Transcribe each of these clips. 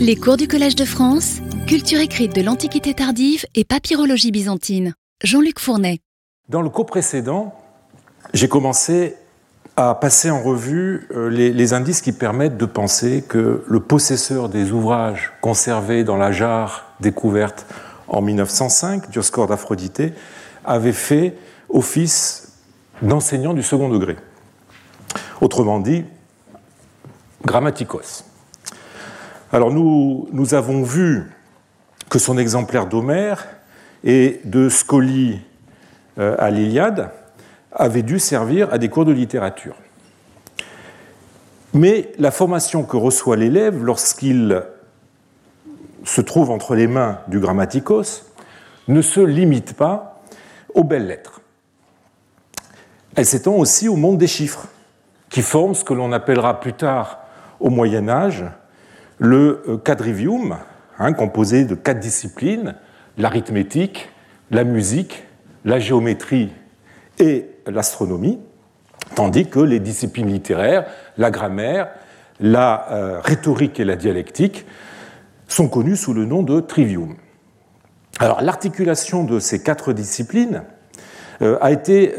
Les cours du Collège de France, culture écrite de l'Antiquité tardive et papyrologie byzantine. Jean-Luc Fournet. Dans le cours précédent, j'ai commencé à passer en revue euh, les, indices qui permettent de penser que le possesseur des ouvrages conservés dans la jarre découverte en 1905, Dioscore d'Aphrodite, avait fait office d'enseignant du second degré. Autrement dit, grammaticos. Alors nous, avons vu que son exemplaire d'Homère et de Scoli euh, à l'Iliade avait dû servir à des cours de littérature. Mais la formation que reçoit l'élève lorsqu'il se trouve entre les mains du grammaticos ne se limite pas aux belles lettres. Elle s'étend aussi au monde des chiffres, qui forment ce que l'on appellera plus tard au Moyen Âge le euh, quadrivium, hein, composé de quatre disciplines, l'arithmétique, la musique, la géométrie et l'astronomie, tandis que les disciplines littéraires, la grammaire, la euh, rhétorique et la dialectique sont connues sous le nom de trivium. Alors l'articulation de ces quatre disciplines euh, a été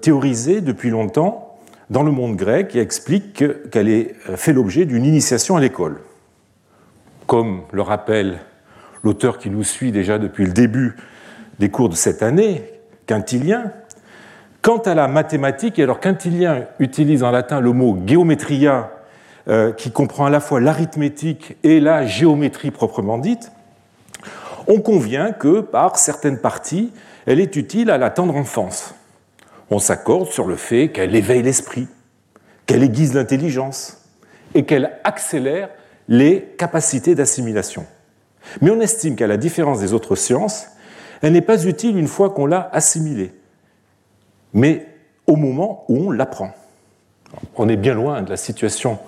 théorisée depuis longtemps dans le monde grec et explique qu'elle ait fait l'objet d'une initiation à l'école comme le rappelle l'auteur qui nous suit déjà depuis le début des cours de cette année, Quintilien, quant à la mathématique, et alors Quintilien utilise en latin le mot géométria, euh, qui comprend à la fois l'arithmétique et la géométrie proprement dite, on convient que par certaines parties, elle est utile à la tendre enfance. On s'accorde sur le fait qu'elle éveille l'esprit, qu'elle aiguise l'intelligence et qu'elle accélère les capacités d'assimilation. Mais on estime qu'à la différence des autres sciences, elle n'est pas utile une fois qu'on l'a assimilée, mais au moment où on l'apprend. On est bien loin de la situation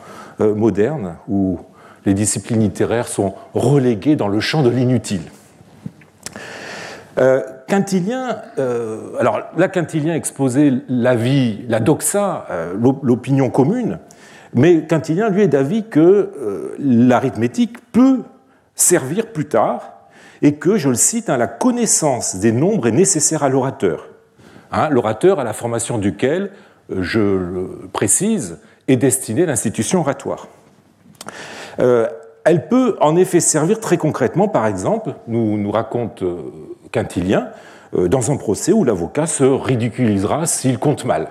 euh, moderne où les disciplines littéraires sont reléguées dans le champ de l'inutile. Euh, Quintilien, euh, alors là, Quintilien exposait la vie, la doxa, l'opinion commune, mais Quintilien, lui, est d'avis que euh, l'arithmétique peut servir plus tard et que, je le cite, hein, la connaissance des nombres est nécessaire à l'orateur. Hein, l'orateur à la formation duquel, euh, je le précise, est destinée l'institution oratoire. Euh, elle peut en effet servir très concrètement, par exemple, nous, nous raconte Quintilien, dans un procès où l'avocat se ridiculisera s'il compte mal.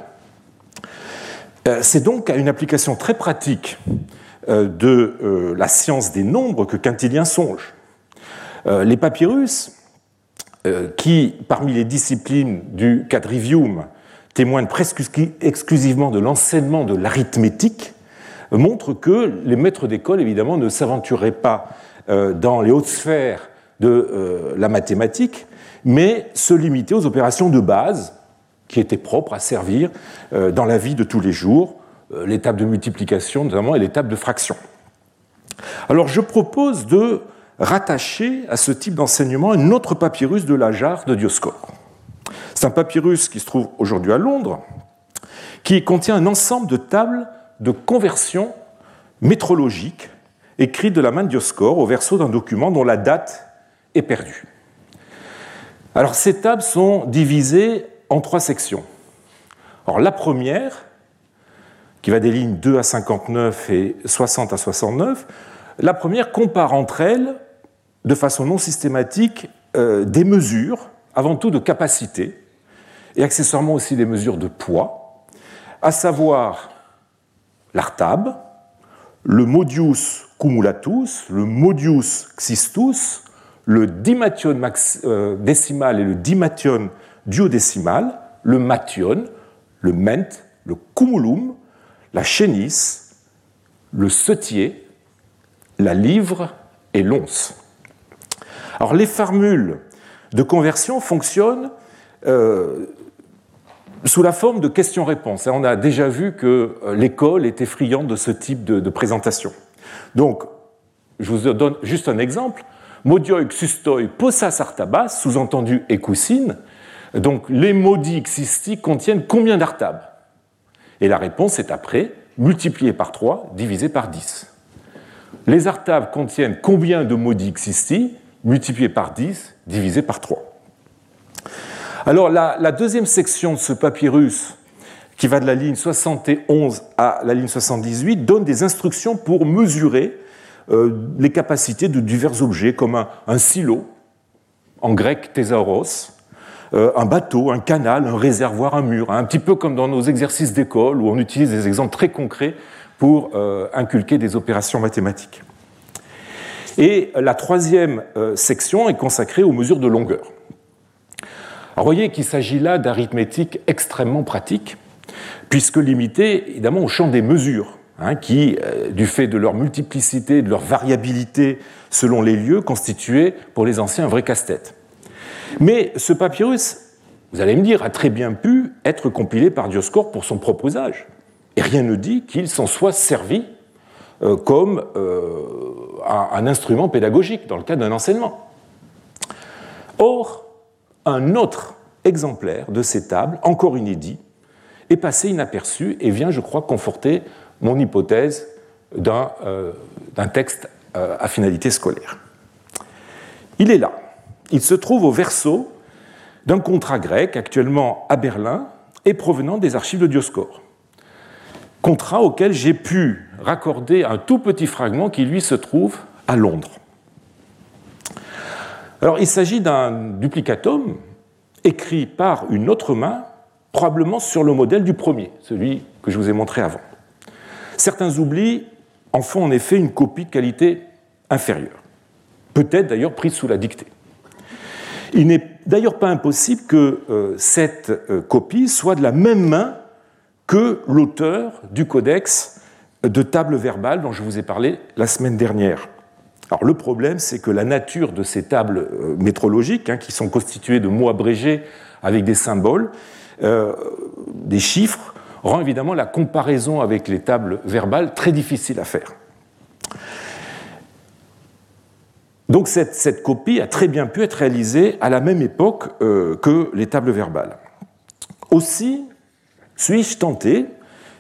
Euh, c'est donc à une application très pratique euh, de euh, la science des nombres que Quintilien songe. Les papyrus, qui, parmi les disciplines du quadrivium, témoignent presque exclusivement de l'enseignement de l'arithmétique, montrent que les maîtres d'école, évidemment, ne s'aventuraient pas dans les hautes sphères de la mathématique, mais se limitaient aux opérations de base, qui était propre à servir euh, dans la vie de tous les jours, euh, l'étape de multiplication notamment et l'étape de fraction. Alors je propose de rattacher à ce type d'enseignement un autre papyrus de la jarre de Dioscore. C'est un papyrus qui se trouve aujourd'hui à Londres, qui contient un ensemble de tables de conversion métrologique écrites de la main de Dioscore au verso d'un document dont la date est perdue. Alors ces tables sont divisées en trois sections. Alors, la première, qui va des lignes 2 à 59 et 60 à 69, la première compare entre elles, de façon non systématique, euh, des mesures, avant tout de capacité, et accessoirement aussi des mesures de poids, à savoir l'artab, le modius cumulatus, le modius xistus, le dimation euh, décimal et le dimation duodécimal, le mation, le ment, le cumulum, la chénisse, le setier, la livre et l'once. Alors les formules de conversion fonctionnent euh, sous la forme de questions-réponses. On a déjà vu que euh, l'école était friande de ce type de, présentation. Donc, je vous donne juste un exemple. Modioi xustoi posa sartabas, sous-entendu écoussine, donc les maudits xistiques contiennent combien d'artabes Et la réponse est après multiplié par 3 divisé par 10. les artables contiennent combien de maudits xisti multiplié par 10 divisé par 3. Alors la, deuxième section de ce papyrus, qui va de la ligne 71 à la ligne 78, donne des instructions pour mesurer euh, les capacités de divers objets, comme un, silo, en grec thésauros, un bateau, un canal, un réservoir, un mur, un petit peu comme dans nos exercices d'école où on utilise des exemples très concrets pour euh, inculquer des opérations mathématiques. Et la troisième euh, section est consacrée aux mesures de longueur. Alors, vous voyez qu'il s'agit là d'arithmétique extrêmement pratique, puisque limitée évidemment au champ des mesures, hein, qui, euh, du fait de leur multiplicité, de leur variabilité selon les lieux, constituaient pour les anciens un vrai casse-tête. Mais ce papyrus, vous allez me dire, a très bien pu être compilé par Dioscore pour son propre usage. Et rien ne dit qu'il s'en soit servi euh, comme euh, un, instrument pédagogique dans le cadre d'un enseignement. Or, un autre exemplaire de ces tables, encore inédit, est passé inaperçu et vient, je crois, conforter mon hypothèse d'un euh, texte à finalité scolaire. Il est là. Il se trouve au verso d'un contrat grec actuellement à Berlin et provenant des archives de Dioscore contrat auquel j'ai pu raccorder un tout petit fragment qui, lui, se trouve à Londres. Alors, il s'agit d'un duplicatum écrit par une autre main, probablement sur le modèle du premier, celui que je vous ai montré avant. Certains oublis en font en effet une copie de qualité inférieure, peut-être d'ailleurs prise sous la dictée. Il n'est d'ailleurs pas impossible que euh, cette euh, copie soit de la même main que l'auteur du codex de tables verbales dont je vous ai parlé la semaine dernière. Alors le problème, c'est que la nature de ces tables euh, métrologiques, hein, qui sont constituées de mots abrégés avec des symboles, des chiffres, rend évidemment la comparaison avec les tables verbales très difficile à faire. Donc cette, copie a très bien pu être réalisée à la même époque euh, que les tables verbales. Aussi, suis-je tenté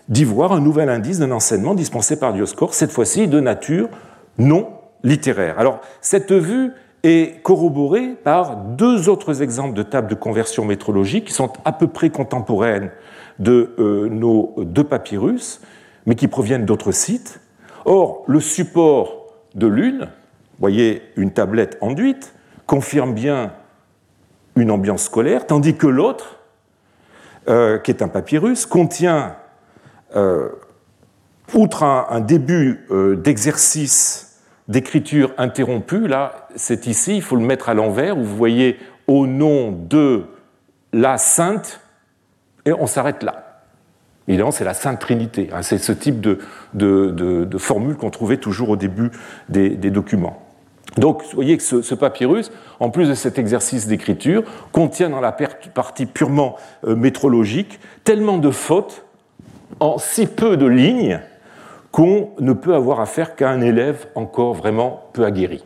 d'y voir un nouvel indice d'un enseignement dispensé par Dioscore, cette fois-ci de nature non littéraire Alors, cette vue est corroborée par deux autres exemples de tables de conversion métrologique qui sont à peu près contemporaines de euh, nos deux papyrus, mais qui proviennent d'autres sites. Or, le support de l'une, voyez une tablette enduite, confirme bien une ambiance scolaire, tandis que l'autre euh, qui est un papyrus, contient, euh, outre un, début euh, d'exercice d'écriture interrompu, là, c'est ici, il faut le mettre à l'envers, où vous voyez au nom de la Sainte, et on s'arrête là. Évidemment, c'est la Sainte Trinité. Hein, c'est ce type de, de, formule qu'on trouvait toujours au début des documents. Donc, vous voyez que ce, papyrus, en plus de cet exercice d'écriture, contient dans la partie purement euh, métrologique tellement de fautes en si peu de lignes qu'on ne peut avoir affaire qu'à un élève encore vraiment peu aguerri.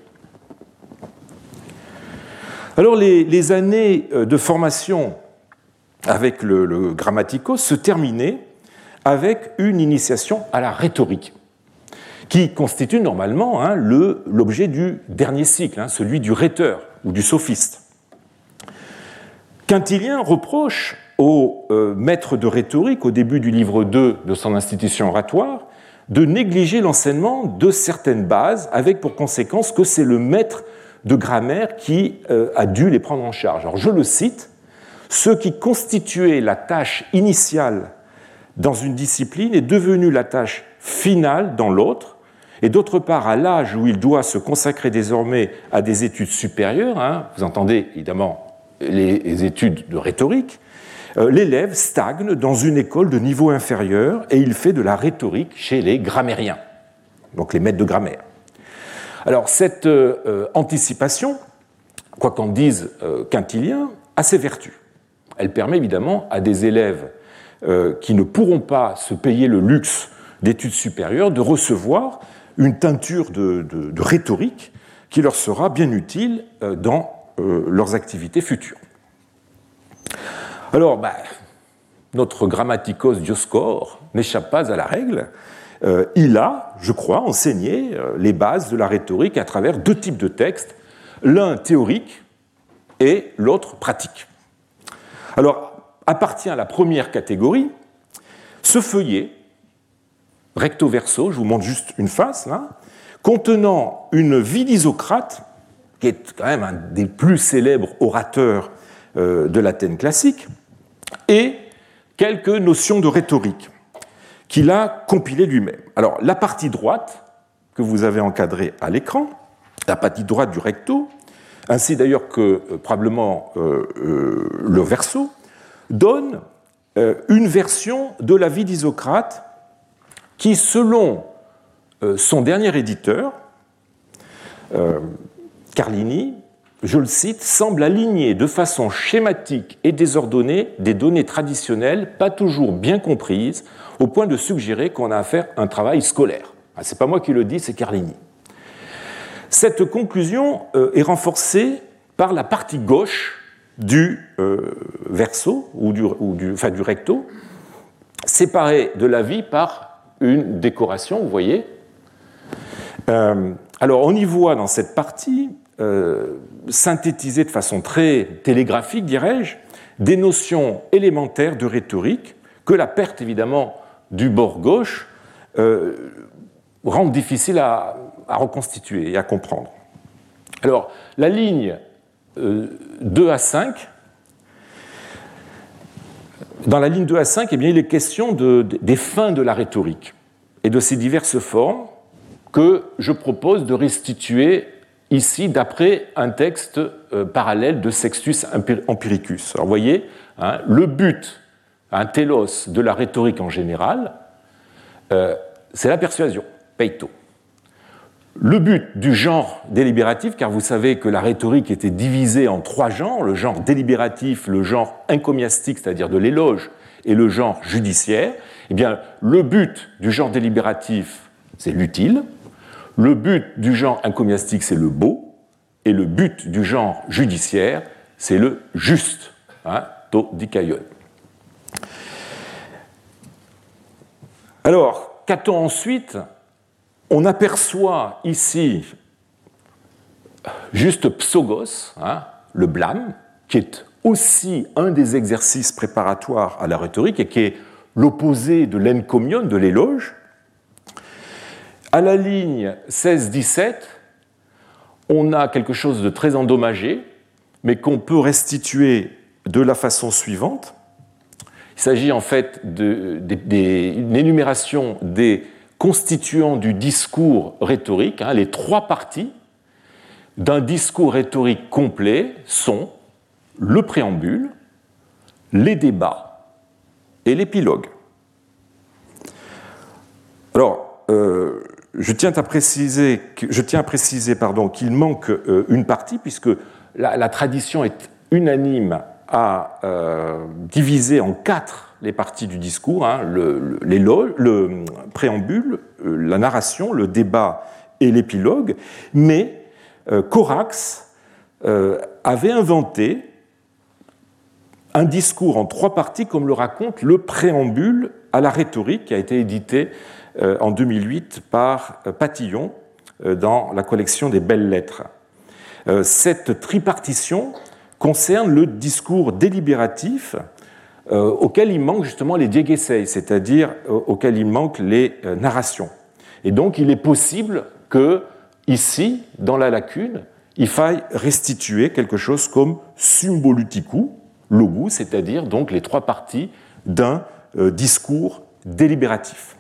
Alors, les, années euh, de formation avec le, le Grammatico se terminaient avec une initiation à la rhétorique qui constitue normalement hein, l'objet du dernier cycle, hein, celui du rhéteur ou du sophiste. Quintilien reproche au euh, maître de rhétorique, au début du livre 2 de son institution oratoire, de négliger l'enseignement de certaines bases, avec pour conséquence que c'est le maître de grammaire qui euh, a dû les prendre en charge. Alors je le cite, ce qui constituait la tâche initiale dans une discipline est devenu la tâche finale dans l'autre, et d'autre part, à l'âge où il doit se consacrer désormais à des études supérieures, hein, vous entendez évidemment les études de rhétorique, euh, l'élève stagne dans une école de niveau inférieur et il fait de la rhétorique chez les grammairiens, donc les maîtres de grammaire. Alors cette euh, euh, anticipation, quoi qu'en dise Quintilien, a ses vertus. Elle permet évidemment à des élèves qui ne pourront pas se payer le luxe d'études supérieures de recevoir une teinture de, rhétorique qui leur sera bien utile euh, dans euh, leurs activités futures. Alors, bah, notre grammaticos Dioscor n'échappe pas à la règle. il a, je crois, enseigné les bases de la rhétorique à travers deux types de textes, l'un théorique et l'autre pratique. Alors, appartient à la première catégorie ce feuillet, recto verso, je vous montre juste une face, là, contenant une vie d'Isocrate, qui est quand même un des plus célèbres orateurs euh, de l'Athènes classique, et quelques notions de rhétorique qu'il a compilées lui-même. Alors, la partie droite, que vous avez encadrée à l'écran, la partie droite du recto, ainsi d'ailleurs que euh, probablement euh, le verso, donne une version de la vie d'Isocrate qui, selon euh, son dernier éditeur, euh, Carlini, je le cite, semble aligner de façon schématique et désordonnée des données traditionnelles pas toujours bien comprises, au point de suggérer qu'on a à faire un travail scolaire. Ah, Ce n'est pas moi qui le dis, c'est Carlini. Cette conclusion euh, est renforcée par la partie gauche du verso, ou ou du, enfin, du recto, séparée de la vie par une décoration, vous voyez, euh, alors on y voit dans cette partie, euh, synthétisée de façon très télégraphique, dirais-je, des notions élémentaires de rhétorique que la perte évidemment du bord gauche euh, rend difficile à, reconstituer et à comprendre. Alors la ligne 2 à 5, dans la ligne 2 à 5, eh il est question des fins de la rhétorique et de ses diverses formes que je propose de restituer ici d'après un texte euh, parallèle de Sextus Empiricus. Alors vous voyez, hein, le but, un télos de la rhétorique en général, euh, c'est la persuasion, peito. Le but du genre délibératif, car vous savez que la rhétorique était divisée en trois genres, le genre délibératif, le genre encomiastique, c'est-à-dire de l'éloge, et le genre judiciaire, eh bien, le but du genre délibératif, c'est l'utile, le but du genre encomiastique, c'est le beau, et le but du genre judiciaire, c'est le juste, hein. Alors, qu'a-t-on ensuite On aperçoit ici juste psogos, hein, le blâme, qui est aussi un des exercices préparatoires à la rhétorique et qui est l'opposé de l'encomion, de l'éloge. À la ligne 16-17, on a quelque chose de très endommagé, mais qu'on peut restituer de la façon suivante. Il s'agit en fait d'une énumération des constituants du discours rhétorique. Hein. les trois parties d'un discours rhétorique complet sont le préambule, les débats et l'épilogue. Alors, euh, je tiens à préciser, qu'il manque euh, une partie, puisque la, tradition est unanime à euh, diviser en quatre les parties du discours, hein, le, le, préambule, euh, la narration, le débat et l'épilogue, mais Corax avait inventé un discours en trois parties, comme le raconte le préambule à la rhétorique, qui a été édité euh, en 2008 par euh, Patillon euh, dans la collection des belles lettres. Cette tripartition concerne le discours délibératif auquel il manque justement les diégéseis, c'est-à-dire auquel il manque les narrations. Et donc il est possible que ici, dans la lacune, il faille restituer quelque chose comme symboluticou, logu, c'est-à-dire donc les trois parties d'un discours délibératif.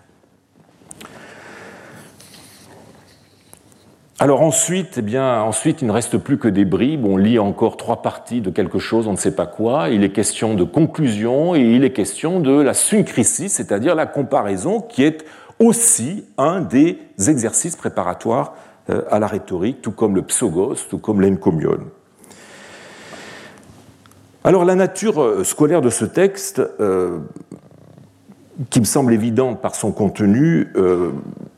Alors ensuite, eh ensuite, il ne reste plus que des bribes. On lit encore trois parties de quelque chose, on ne sait pas quoi. Il est question de conclusion et il est question de la syncrisie, c'est-à-dire la comparaison, qui est aussi un des exercices préparatoires euh, à la rhétorique, tout comme le psogos, tout comme l'encomion. Alors la nature euh, scolaire de ce texte, euh, qui me semble évidente par son contenu,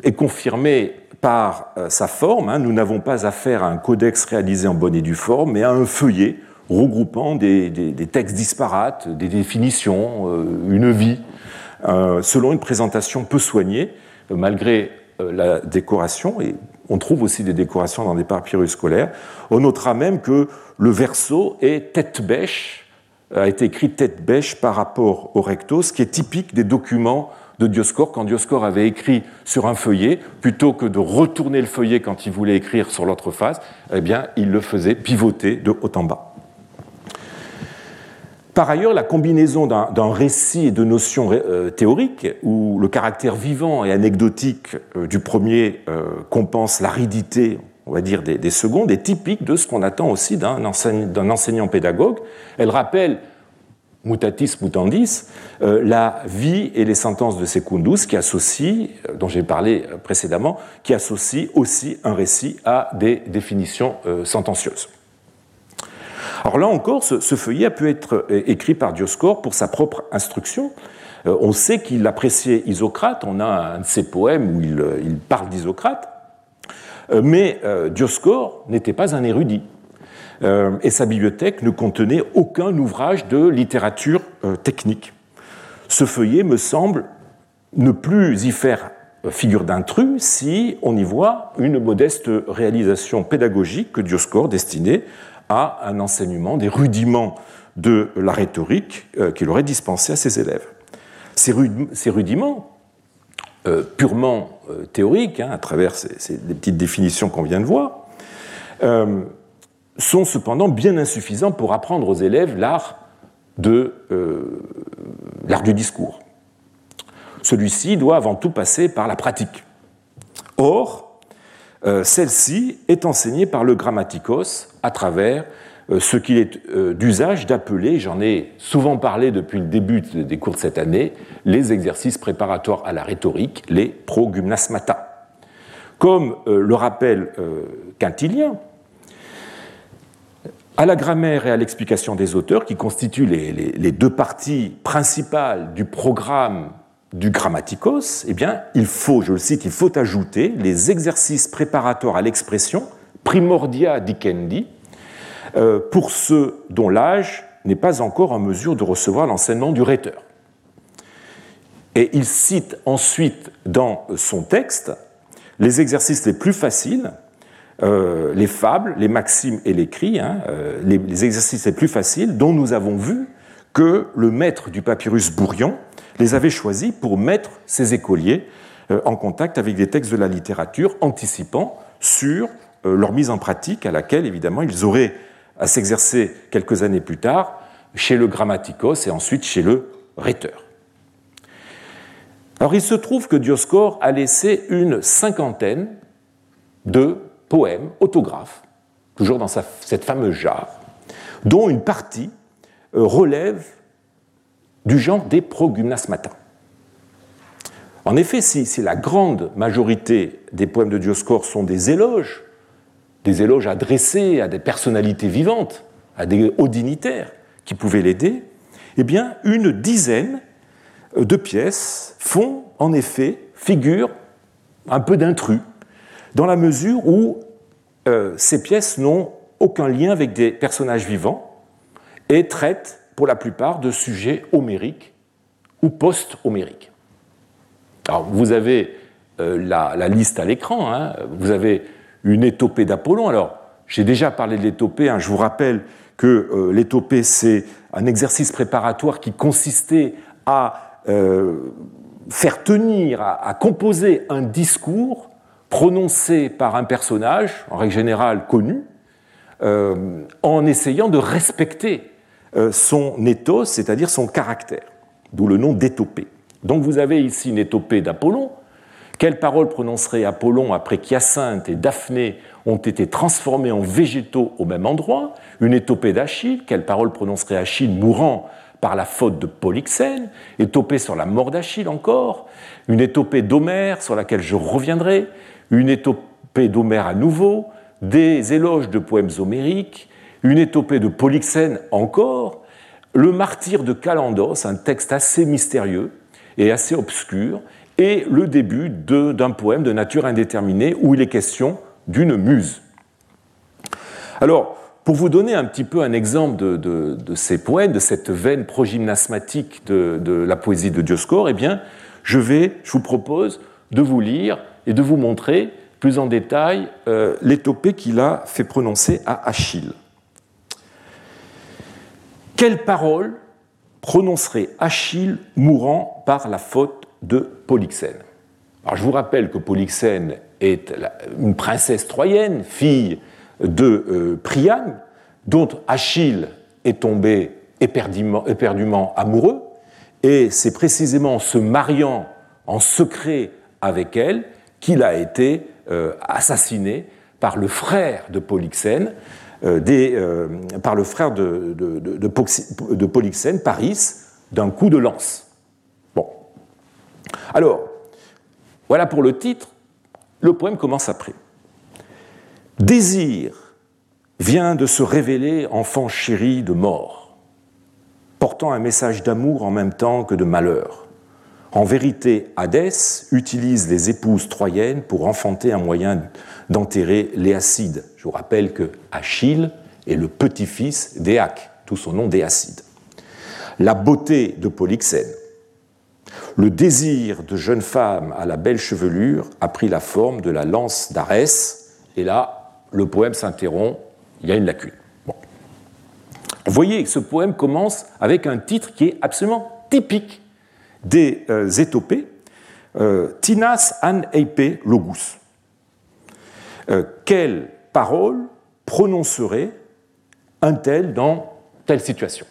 est confirmée par euh, sa forme. Hein, nous n'avons pas affaire à un codex réalisé en bonne et due forme, mais à un feuillet regroupant des, textes disparates, des définitions, euh, une vie, euh, selon une présentation peu soignée, malgré la décoration, et on trouve aussi des décorations dans des papyrus scolaires. On notera même que le verso est tête bêche, a été écrit tête bêche par rapport au recto, ce qui est typique des documents de Dioscore quand Dioscore avait écrit sur un feuillet, plutôt que de retourner le feuillet quand il voulait écrire sur l'autre face, eh bien, il le faisait pivoter de haut en bas. Par ailleurs, la combinaison d'un récit et de notions euh, théoriques, où le caractère vivant et anecdotique euh, du premier euh, compense l'aridité, on va dire, des, des, secondes, est typique de ce qu'on attend aussi d'un enseignant pédagogue. Elle rappelle mutatis mutandis, euh, la vie et les sentences de Secundus, qui euh, dont j'ai parlé euh, précédemment, qui associe aussi un récit à des définitions sentencieuses. Alors là encore, ce, feuillet a pu être écrit par Dioscore pour sa propre instruction. on sait qu'il appréciait Isocrate, on a un de ses poèmes où il, il parle d'Isocrate, mais Dioscore n'était pas un érudit. Euh, et sa bibliothèque ne contenait aucun ouvrage de littérature euh, technique. Ce feuillet me semble ne plus y faire euh, figure d'intrus si on y voit une modeste réalisation pédagogique que Dioscore destinait à un enseignement des rudiments de la rhétorique qu'il aurait dispensé à ses élèves. Ces, rudiments, purement théoriques, hein, à travers ces, petites définitions qu'on vient de voir, sont cependant bien insuffisants pour apprendre aux élèves euh, l'art du discours. Celui-ci doit avant tout passer par la pratique. Or, euh, celle-ci est enseignée par le grammaticos à travers euh, ce qu'il est d'usage d'appeler, j'en ai souvent parlé depuis le début des cours de cette année, les exercices préparatoires à la rhétorique, les progymnasmata. Comme le rappelle Quintilien, à la grammaire et à l'explication des auteurs, qui constituent les, deux parties principales du programme du grammaticos, eh bien, il faut, je le cite, il faut ajouter les exercices préparatoires à l'expression, primordia dicendi, euh, pour ceux dont l'âge n'est pas encore en mesure de recevoir l'enseignement du rhéteur. Et il cite ensuite dans son texte les exercices les plus faciles, euh, les fables, les maximes et les hein, euh, les, exercices les plus faciles, dont nous avons vu que le maître du papyrus Bourrion les avait choisis pour mettre ses écoliers euh, en contact avec des textes de la littérature, anticipant sur leur mise en pratique à laquelle, évidemment, ils auraient à s'exercer quelques années plus tard chez le grammaticos et ensuite chez le rhéteur. Alors il se trouve que Dioscore a laissé une cinquantaine de poèmes, autographes, toujours dans cette fameuse jarre, dont une partie euh, relève du genre des progymnasmata. En effet, si, la grande majorité des poèmes de Dioscore sont des éloges, des éloges adressés à des personnalités vivantes, à des hauts dignitaires qui pouvaient l'aider, eh bien, une dizaine de pièces font en effet figure un peu d'intrus, dans la mesure où euh, ces pièces n'ont aucun lien avec des personnages vivants et traitent pour la plupart de sujets homériques ou post-homériques. Alors vous avez euh, la, liste à l'écran, hein. vous avez une étopée d'Apollon. Alors j'ai déjà parlé de l'étopée, hein. je vous rappelle que euh, l'étopée c'est un exercice préparatoire qui consistait à faire tenir, à composer un discours prononcé par un personnage, en règle générale connu, euh, en essayant de respecter euh, son ethos, c'est-à-dire son caractère, d'où le nom d'étopée. Donc vous avez ici une étopée d'Apollon. Quelles paroles prononcerait Apollon après qu'Hyacinthe et Daphné ont été transformés en végétaux au même endroit? Une étopée d'Achille. Quelles paroles prononcerait Achille mourant par la faute de Polyxène? Étopée sur la mort d'Achille encore Une étopée d'Homère sur laquelle je reviendrai une étopée d'Homère à nouveau, des éloges de poèmes homériques, une étopée de Polyxène encore, le martyr de Calandos, un texte assez mystérieux et assez obscur, et le début d'un poème de nature indéterminée où il est question d'une muse. Alors, pour vous donner un petit peu un exemple de, ces poèmes, de cette veine progymnasmatique de, la poésie de Dioscore, eh bien, je vais, je vous propose de vous lire et de vous montrer plus en détail euh, l'étopée qu'il a fait prononcer à Achille. Quelle parole prononcerait Achille mourant par la faute de Polyxène? Alors je vous rappelle que Polyxène est une princesse troyenne, fille de euh, Priam, dont Achille est tombé éperdument, éperdument amoureux, et c'est précisément en se mariant en secret avec elle qu'il a été euh, assassiné par le frère de Polyxène, euh, euh, par le frère de, de, Polyxène, Paris, d'un coup de lance. Bon. Alors, voilà pour le titre. Le poème commence après. Désir vient de se révéler enfant chéri de mort, portant un message d'amour en même temps que de malheur. En vérité, Hadès utilise les épouses troyennes pour enfanter un moyen d'enterrer Léacide. Je vous rappelle que Achille est le petit-fils d'Éac, tout son nom d'Éacide. La beauté de Polyxène. Le désir de jeune femme à la belle chevelure a pris la forme de la lance d'Arès, et là, le poème s'interrompt, il y a une lacune. Vous voyez, ce poème commence avec un titre qui est absolument typique des euh, étopées, euh, Tinas an eipe logus. Euh, quelle parole prononcerait un tel dans telle situation?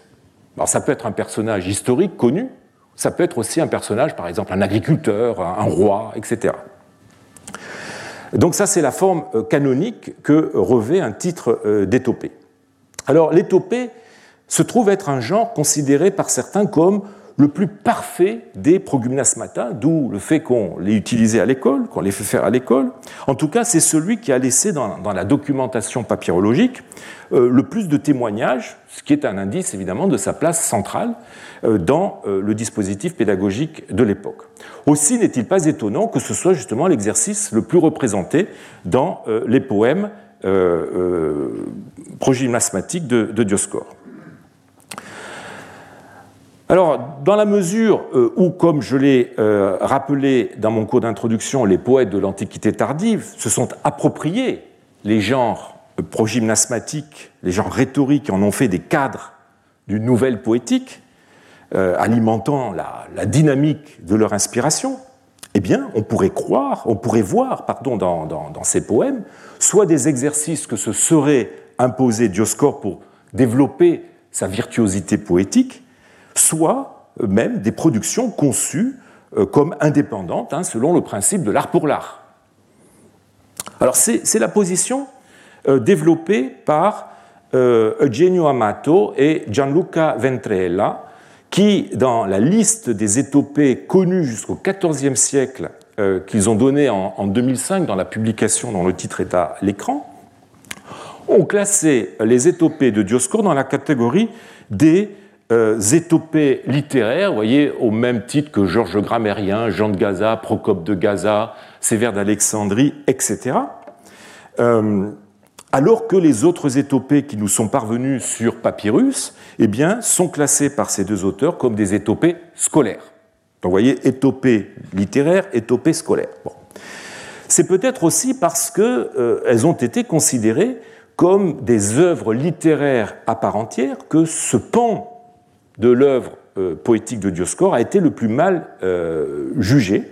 Alors ça peut être un personnage historique connu, ça peut être aussi un personnage, par exemple un agriculteur, un, roi, etc. Donc ça c'est la forme canonique que revêt un titre d'étopée. Alors l'étopée se trouve être un genre considéré par certains comme le plus parfait des progymnasmata, d'où le fait qu'on l'ait utilisé à l'école, qu'on l'ait fait faire à l'école. En tout cas, c'est celui qui a laissé dans, la documentation papyrologique euh, le plus de témoignages, ce qui est un indice évidemment de sa place centrale euh, dans euh, le dispositif pédagogique de l'époque. Aussi n'est-il pas étonnant que ce soit justement l'exercice le plus représenté dans les poèmes progymnasmatiques de, de. Alors, dans la mesure euh, où, comme je l'ai euh, rappelé dans mon cours d'introduction, les poètes de l'Antiquité tardive se sont appropriés les genres euh, progymnasmatiques, les genres rhétoriques, en ont fait des cadres d'une nouvelle poétique, alimentant la, dynamique de leur inspiration, eh bien, on pourrait croire, on pourrait voir, pardon, dans, ces poèmes, soit des exercices que se serait imposé Dioscore pour développer sa virtuosité poétique, soit même des productions conçues euh, comme indépendantes, hein, selon le principe de l'art pour l'art. Alors c'est la position euh, développée par euh, Eugenio Amato et Gianluca Ventrella, qui, dans la liste des étopées connues jusqu'au XIVe siècle, qu'ils ont donné en, en, 2005 dans la publication dont le titre est à l'écran, ont classé les étopées de Dioscore dans la catégorie des euh, étopées littéraires, vous voyez, au même titre que Georges Grammairien, Jean de Gaza, Procope de Gaza, Sévère d'Alexandrie, etc. Euh, alors que les autres étopées qui nous sont parvenues sur papyrus eh bien, sont classées par ces deux auteurs comme des étopées scolaires. Donc vous voyez, étopées littéraires, étopées scolaires. C'est peut-être aussi parce qu'elles euh, ont été considérées comme des œuvres littéraires à part entière que ce pan de l'œuvre euh, poétique de Dioscore a été le plus mal euh, jugé.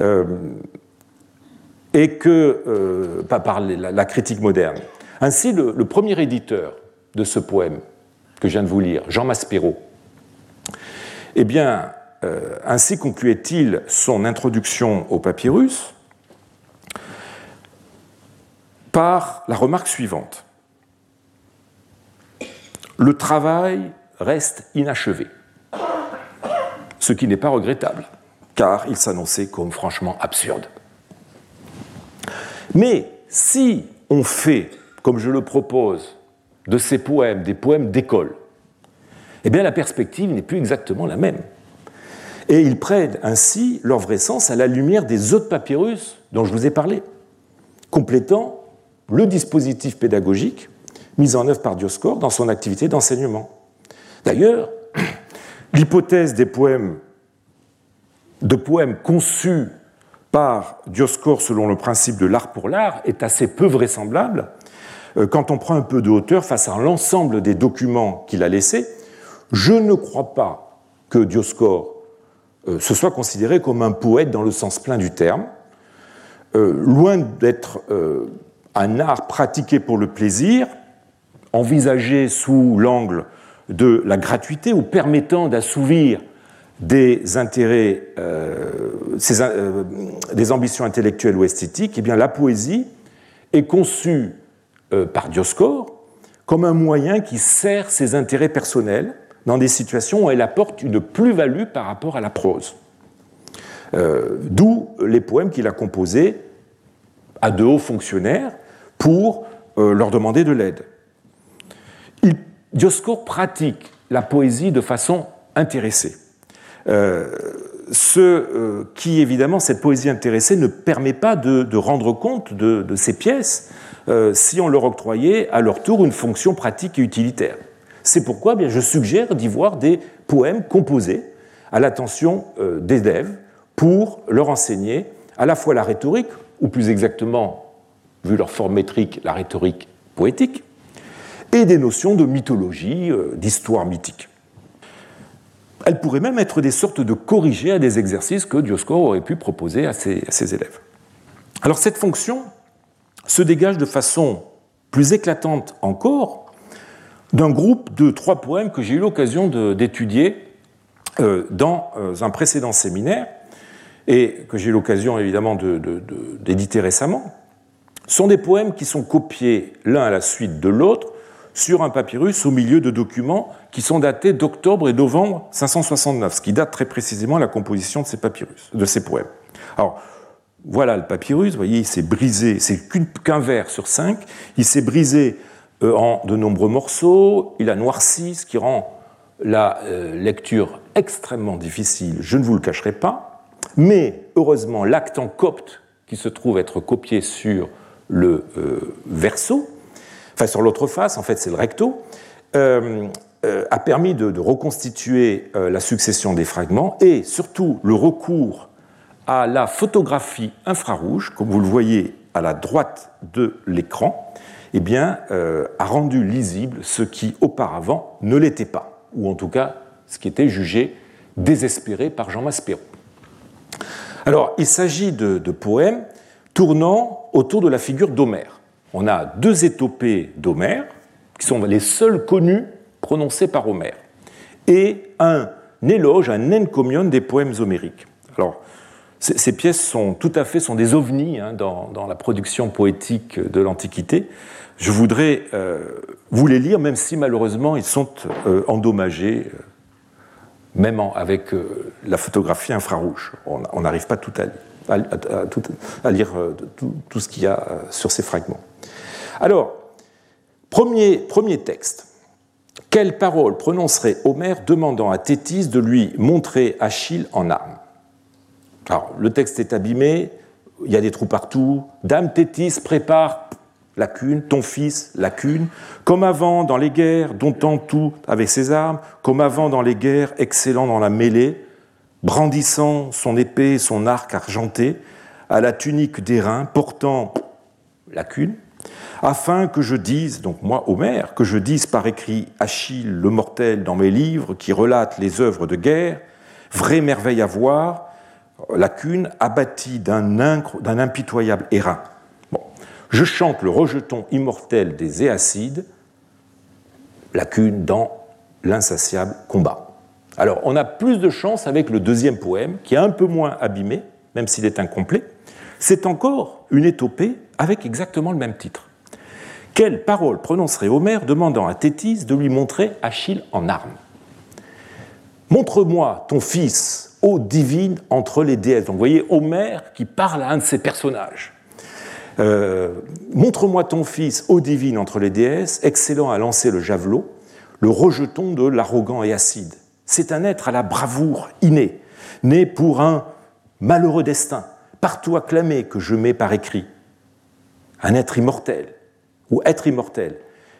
Euh, et que, pas par la, critique moderne. Ainsi, le, premier éditeur de ce poème que je viens de vous lire, Jean Maspero, eh bien, ainsi concluait-il son introduction au papyrus par la remarque suivante. Le travail reste inachevé. Ce qui n'est pas regrettable, car il s'annonçait comme franchement absurde. Mais si on fait, comme je le propose, de ces poèmes des poèmes d'école, eh bien la perspective n'est plus exactement la même. Et ils prennent ainsi leur vrai sens à la lumière des autres papyrus dont je vous ai parlé, complétant le dispositif pédagogique mis en œuvre par Dioscore dans son activité d'enseignement. D'ailleurs, l'hypothèse des poèmes, de poèmes conçus par Dioscore selon le principe de l'art pour l'art est assez peu vraisemblable euh, quand on prend un peu de hauteur face à l'ensemble des documents qu'il a laissés. Je ne crois pas que Dioscore euh, se soit considéré comme un poète dans le sens plein du terme, euh, loin d'être un art pratiqué pour le plaisir, envisagé sous l'angle de la gratuité ou permettant d'assouvir des intérêts, euh, euh, des ambitions intellectuelles ou esthétiques, eh bien la poésie est conçue euh, par Dioscore comme un moyen qui sert ses intérêts personnels dans des situations où elle apporte une plus-value par rapport à la prose. D'où les poèmes qu'il a composés à de hauts fonctionnaires pour leur demander de l'aide. Dioscore pratique la poésie de façon intéressée. Euh, ce euh, qui, évidemment, cette poésie intéressée ne permet pas de, rendre compte de, ces pièces euh, si on leur octroyait à leur tour une fonction pratique et utilitaire. C'est pourquoi eh je suggère d'y voir des poèmes composés à l'attention des élèves pour leur enseigner à la fois la rhétorique, ou plus exactement, vu leur forme métrique, la rhétorique poétique, et des notions de mythologie, d'histoire mythique. Elle pourrait même être des sortes de corrigés à des exercices que Dioscore aurait pu proposer à ses, élèves. Alors cette fonction se dégage de façon plus éclatante encore d'un groupe de trois poèmes que j'ai eu l'occasion d'étudier euh, dans euh, un précédent séminaire et que j'ai eu l'occasion évidemment d'éditer récemment. Ce sont des poèmes qui sont copiés l'un à la suite de l'autre sur un papyrus au milieu de documents qui sont datés d'octobre et novembre 569, ce qui date très précisément la composition de ces papyrus, de ces poèmes. Alors, voilà le papyrus, vous voyez, il s'est brisé, c'est qu'un vers sur cinq, il s'est brisé euh, en de nombreux morceaux, il a noirci, ce qui rend la euh, lecture extrêmement difficile, je ne vous le cacherai pas, mais heureusement, l'acte en copte qui se trouve être copié sur le euh, verso, enfin sur l'autre face, en fait c'est le recto, euh, euh, a permis de, reconstituer euh, la succession des fragments et surtout le recours à la photographie infrarouge, comme vous le voyez à la droite de l'écran, eh a rendu lisible ce qui auparavant ne l'était pas, ou en tout cas ce qui était jugé désespéré par Jean Maspero. Alors, il s'agit de, de poèmes tournant autour de la figure d'Homère on a deux étopées d'Homère, qui sont les seules connues prononcées par Homère, et un éloge, un encomion des poèmes homériques. Alors, ces pièces sont tout à fait des ovnis hein, dans, la production poétique de l'Antiquité. Je voudrais euh, vous les lire, même si malheureusement ils sont euh, endommagés, euh, même avec la photographie infrarouge. On n'arrive pas tout à, lire tout ce qu'il y a sur ces fragments. Alors, premier, texte. Quelle parole prononcerait Homère demandant à Thétis de lui montrer Achille en armes? Alors, le texte est abîmé, il y a des trous partout. Dame Thétis, prépare lacune, ton fils, lacune, comme avant dans les guerres, domptant tout avec ses armes, comme avant dans les guerres, excellent dans la mêlée, brandissant son épée et son arc argenté, à la tunique d'airain, portant lacune, afin que je dise, donc moi, Homère, que je dise par écrit Achille le mortel dans mes livres qui relatent les œuvres de guerre, vraie merveille à voir, lacune, abattie d'un impitoyable airain. Je chante le rejeton immortel des Éacides, lacune dans l'insatiable combat. Alors, on a plus de chance avec le deuxième poème, qui est un peu moins abîmé, même s'il est incomplet. C'est encore une étopée avec exactement le même titre. Quelle parole prononcerait Homère demandant à Thétis de lui montrer Achille en armes? Montre-moi ton fils, ô divine, entre les déesses. Donc vous voyez Homère qui parle à un de ses personnages. Euh, montre-moi ton fils, ô divine, entre les déesses, excellent à lancer le javelot, le rejeton de l'arrogant et acide. C'est un être à la bravoure innée, né pour un malheureux destin, partout acclamé que je mets par écrit. Un être immortel, ou Être immortel,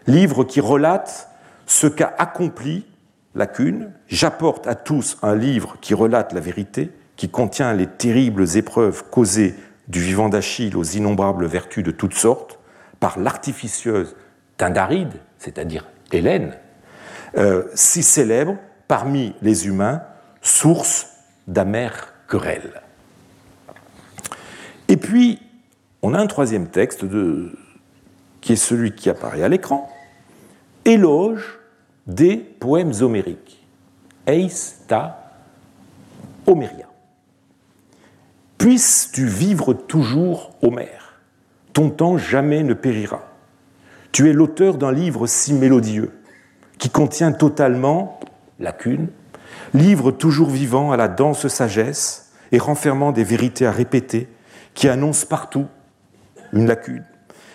livre qui relate ce qu'a accompli lacune. J'apporte à tous un livre qui relate la vérité, qui contient les terribles épreuves causées du vivant d'Achille aux innombrables vertus de toutes sortes, par l'artificieuse Tindaride, c'est-à-dire Hélène, euh, si célèbre parmi les humains, source d'amères querelles. Et puis, on a un troisième texte qui est celui qui apparaît à l'écran, éloge des poèmes homériques. Eis ta Homéria. Puisses-tu vivre toujours, Homère Ton temps jamais ne périra. Tu es l'auteur d'un livre si mélodieux, qui contient totalement, lacune, livre toujours vivant à la dense sagesse et renfermant des vérités à répéter, qui annonce partout une lacune,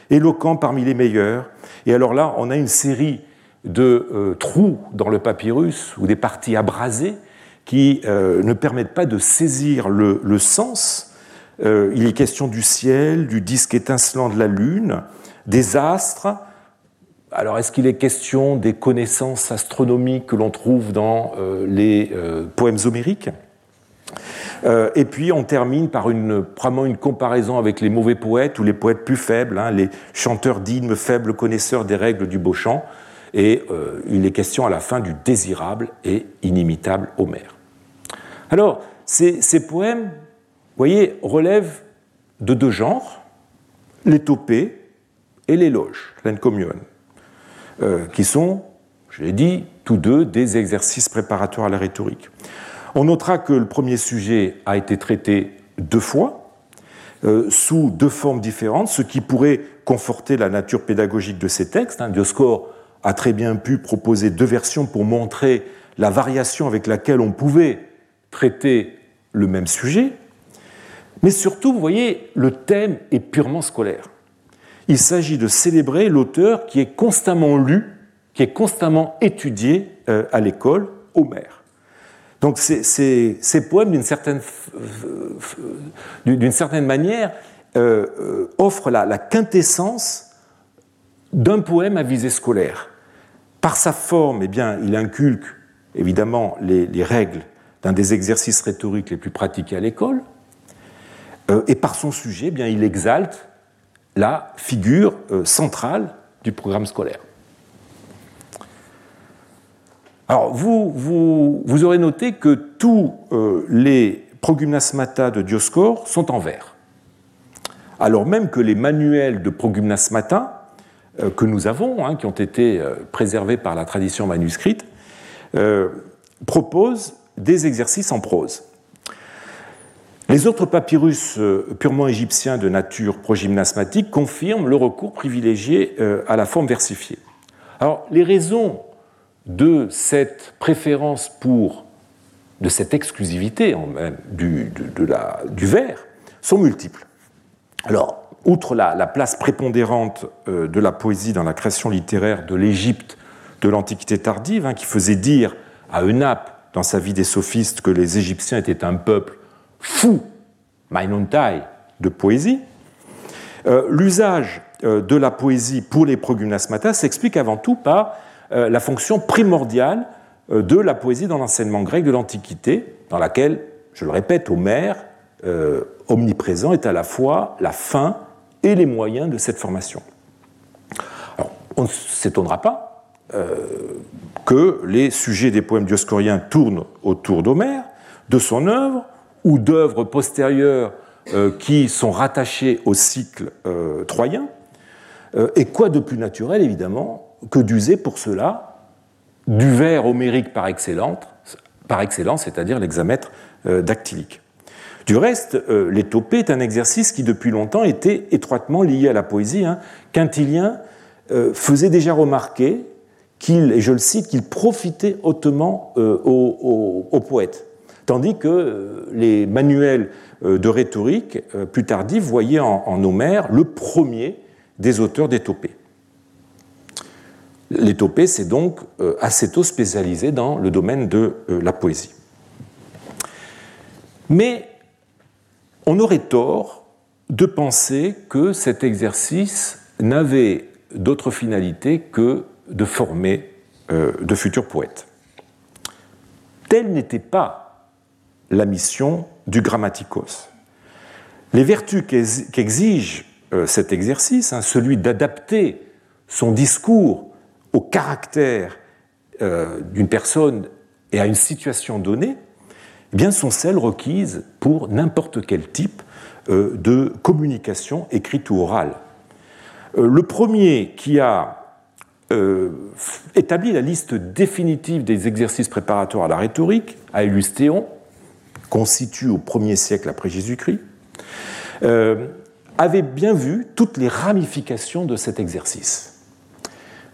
éloquent parmi les meilleurs. Et alors là, on a une série de euh, trous dans le papyrus ou des parties abrasées qui euh, ne permettent pas de saisir le, sens. Euh, il est question du ciel, du disque étincelant de la lune, des astres. Alors, est-ce qu'il est question des connaissances astronomiques que l'on trouve dans les poèmes homériques? Euh, et puis on termine par une, comparaison avec les mauvais poètes ou les poètes plus faibles, hein, les chanteurs d'hymnes faibles connaisseurs des règles du beau chant. Et euh, il est question à la fin du désirable et inimitable Homère. Alors, ces, poèmes, vous voyez, relèvent de deux genres, l'étopée et l'éloge, l'encomion, euh, qui sont, je l'ai dit, tous deux des exercices préparatoires à la rhétorique. On notera que le premier sujet a été traité deux fois, euh, sous deux formes différentes, ce qui pourrait conforter la nature pédagogique de ces textes. Hein. Dioscore a très bien pu proposer deux versions pour montrer la variation avec laquelle on pouvait traiter le même sujet. Mais surtout, vous voyez, le thème est purement scolaire. Il s'agit de célébrer l'auteur qui est constamment lu, qui est constamment étudié euh, à l'école, Homère. Donc ces, poèmes, d'une certaine, manière, euh, euh, offrent la, quintessence d'un poème à visée scolaire. Par sa forme, eh bien, il inculque évidemment les, règles d'un des exercices rhétoriques les plus pratiqués à l'école, euh, et par son sujet, eh bien, il exalte la figure centrale du programme scolaire. Alors, vous, aurez noté que tous euh, les progymnasmata de Dioscore sont en vers. Alors même que les manuels de progymnasmata euh, que nous avons, hein, qui ont été euh, préservés par la tradition manuscrite, proposent des exercices en prose. Les autres papyrus purement égyptiens de nature progymnasmatique confirment le recours privilégié à la forme versifiée. Alors, les raisons de cette préférence pour, de cette exclusivité en même du, de, la, du vers, sont multiples. Alors, outre la, place prépondérante euh, de la poésie dans la création littéraire de l'Égypte de l'Antiquité tardive, hein, qui faisait dire à Eunape dans sa vie des sophistes que les Égyptiens étaient un peuple fou, mainontai, de poésie, euh, l'usage euh, de la poésie pour les progymnasmata s'explique avant tout par la fonction primordiale euh, de la poésie dans l'enseignement grec de l'Antiquité, dans laquelle, je le répète, Homère, euh, omniprésent, est à la fois la fin et les moyens de cette formation. On ne s'étonnera pas que les sujets des poèmes dioscoriens tournent autour d'Homère, de son œuvre ou d'œuvres postérieures qui sont rattachées au cycle troyen. et quoi de plus naturel, évidemment, que d'user pour cela du vers homérique par excellence, par excellence c'est-à-dire l'hexamètre euh, dactylique. Du reste, euh, l'étopée est un exercice qui depuis longtemps était étroitement lié à la poésie. Hein. Quintilien euh, faisait déjà remarquer qu'il, et je le cite, qu'il profitait hautement aux, poètes, tandis que les manuels de rhétorique plus tardifs voyaient en, en Homère le premier des auteurs d'étopée. L'étopée s'est donc euh, assez tôt spécialisée dans le domaine de euh, la poésie. Mais on aurait tort de penser que cet exercice n'avait d'autre finalité que de former euh, de futurs poètes. Telle n'était pas la mission du grammaticos. Les vertus qu'exige cet exercice, hein, celui d'adapter son discours au caractère euh, d'une personne et à une situation donnée, eh bien, sont celles requises pour n'importe quel type euh, de communication écrite ou orale. le premier qui a établi la liste définitive des exercices préparatoires à la rhétorique, à Théon, constitue au 1er siècle après Jésus-Christ, avait bien vu toutes les ramifications de cet exercice.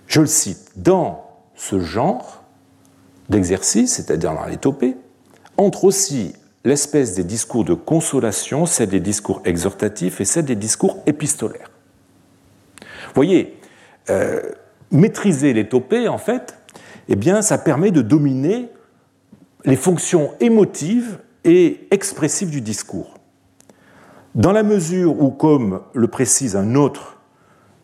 Je le cite, dans ce genre d'exercice, c'est-à-dire dans l'étopée, entre aussi l'espèce des discours de consolation, celle des discours exhortatifs et celle des discours épistolaires. Voyez, euh, maîtriser l'étopée, en fait, eh bien, ça permet de dominer les fonctions émotives et expressives du discours. Dans la mesure où, comme le précise un autre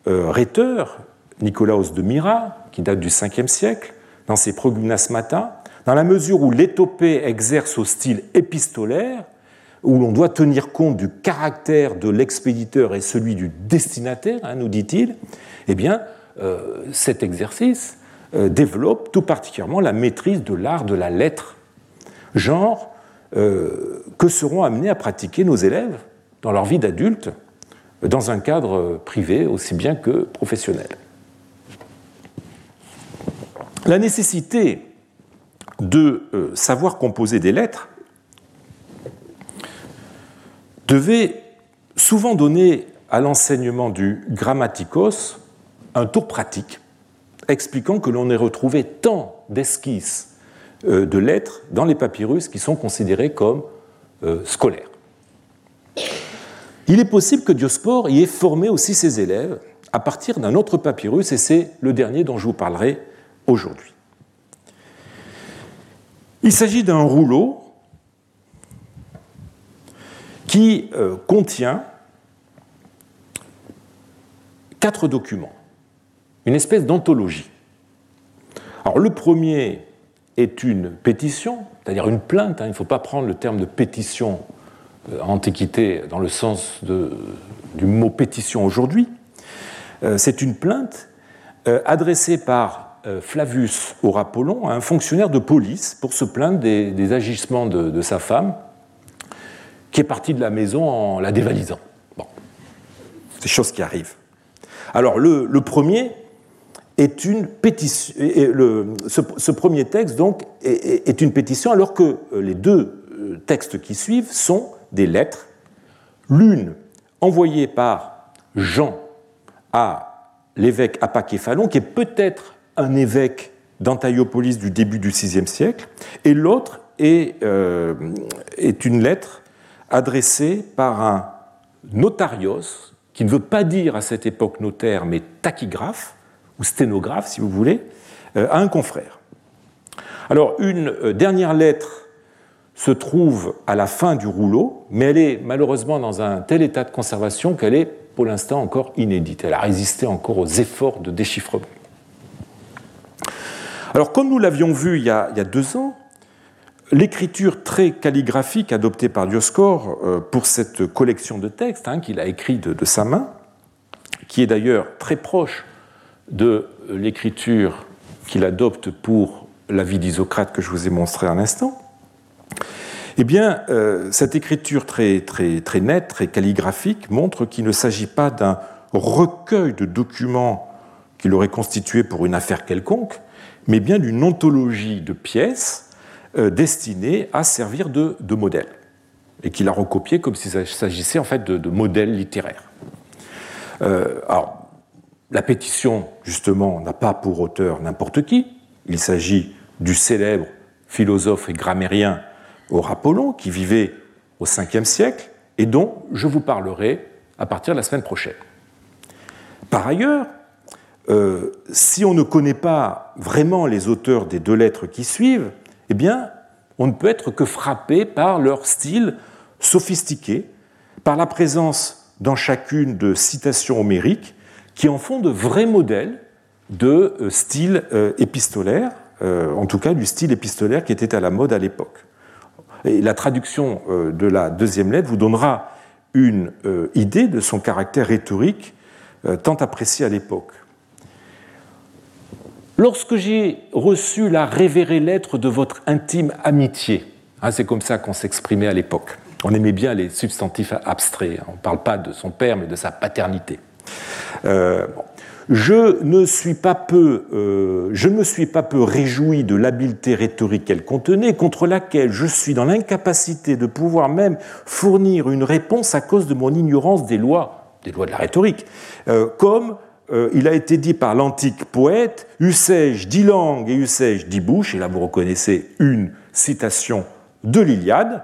euh, rhéteur, Nicolaos de Myra, qui date du 5e siècle, dans ses Progymnasmata, dans la mesure où l'étopée exerce au style épistolaire, où l'on doit tenir compte du caractère de l'expéditeur et celui du destinataire, hein, nous dit-il, eh bien, euh, cet exercice euh, développe tout particulièrement la maîtrise de l'art de la lettre, genre que seront amenés à pratiquer nos élèves dans leur vie d'adulte dans un cadre privé aussi bien que professionnel. La nécessité de euh, savoir composer des lettres devait souvent donner à l'enseignement du grammaticos un tour pratique, expliquant que l'on ait retrouvé tant d'esquisses euh, de lettres dans les papyrus qui sont considérés comme euh, scolaires. Il est possible que Diospore y ait formé aussi ses élèves à partir d'un autre papyrus, et c'est le dernier dont je vous parlerai aujourd'hui. Il s'agit d'un rouleau qui euh, contient quatre documents, une espèce d'anthologie. Alors le premier est une pétition, c'est-à-dire une plainte, hein. il ne faut pas prendre le terme de pétition euh, Antiquité dans le sens du mot pétition aujourd'hui. Euh, c'est une plainte adressée par Flavius Aurapollon à un fonctionnaire de police pour se plaindre des, agissements de, sa femme, qui est partie de la maison en la dévalisant. Bon, c'est choses qui arrivent. Alors, le, premier est une pétition. ce, premier texte, donc, est, une pétition, alors que les deux textes qui suivent sont des lettres, l'une envoyée par Jean à l'évêque Apaképhalon, qui est peut-être un évêque d'Antiopolis du début du VIe siècle, et l'autre est, euh, est, une lettre adressée par un notarios, qui ne veut pas dire à cette époque notaire, mais tachygraphe, ou sténographe si vous voulez, euh, à un confrère. Alors une euh, dernière lettre se trouve à la fin du rouleau, mais elle est malheureusement dans un tel état de conservation qu'elle est pour l'instant encore inédite. Elle a résisté encore aux efforts de déchiffrement. Alors comme nous l'avions vu il y, a, deux ans, l'écriture très calligraphique adoptée par Dioscore euh, pour cette collection de textes hein, qu'il a écrit de, sa main, qui est d'ailleurs très proche de l'écriture qu'il adopte pour la vie d'Isocrate que je vous ai montré un instant, eh bien, euh, cette écriture très, très, très nette, très calligraphique, montre qu'il ne s'agit pas d'un recueil de documents qu'il aurait constitué pour une affaire quelconque, mais bien d'une ontologie de pièces euh, destinées à servir de, de modèle, et qu'il a recopié comme s'il s'agissait en fait de, de modèles littéraires. Euh, alors, la pétition, justement, n'a pas pour auteur n'importe qui. Il s'agit du célèbre philosophe et grammairien Apollon, qui vivait au 5e siècle et dont je vous parlerai à partir de la semaine prochaine. Par ailleurs, euh, si on ne connaît pas vraiment les auteurs des deux lettres qui suivent, eh bien, on ne peut être que frappé par leur style sophistiqué, par la présence dans chacune de citations homériques qui en font de vrais modèles de euh, style euh, épistolaire, en tout cas du style épistolaire qui était à la mode à l'époque. La traduction de la deuxième lettre vous donnera une idée de son caractère rhétorique tant apprécié à l'époque. Lorsque j'ai reçu la révérée lettre de votre intime amitié, hein, c'est comme ça qu'on s'exprimait à l'époque. On aimait bien les substantifs abstraits. Hein. On ne parle pas de son père, mais de sa paternité. Je ne suis pas peu, euh, je me suis pas peu réjoui de l'habileté rhétorique qu'elle contenait, contre laquelle je suis dans l'incapacité de pouvoir même fournir une réponse à cause de mon ignorance des lois, des lois de la rhétorique, euh, comme euh, il a été dit par l'antique poète, eussé-je dix langues et eussé-je dix bouches, et là vous reconnaissez une citation de l'Iliade,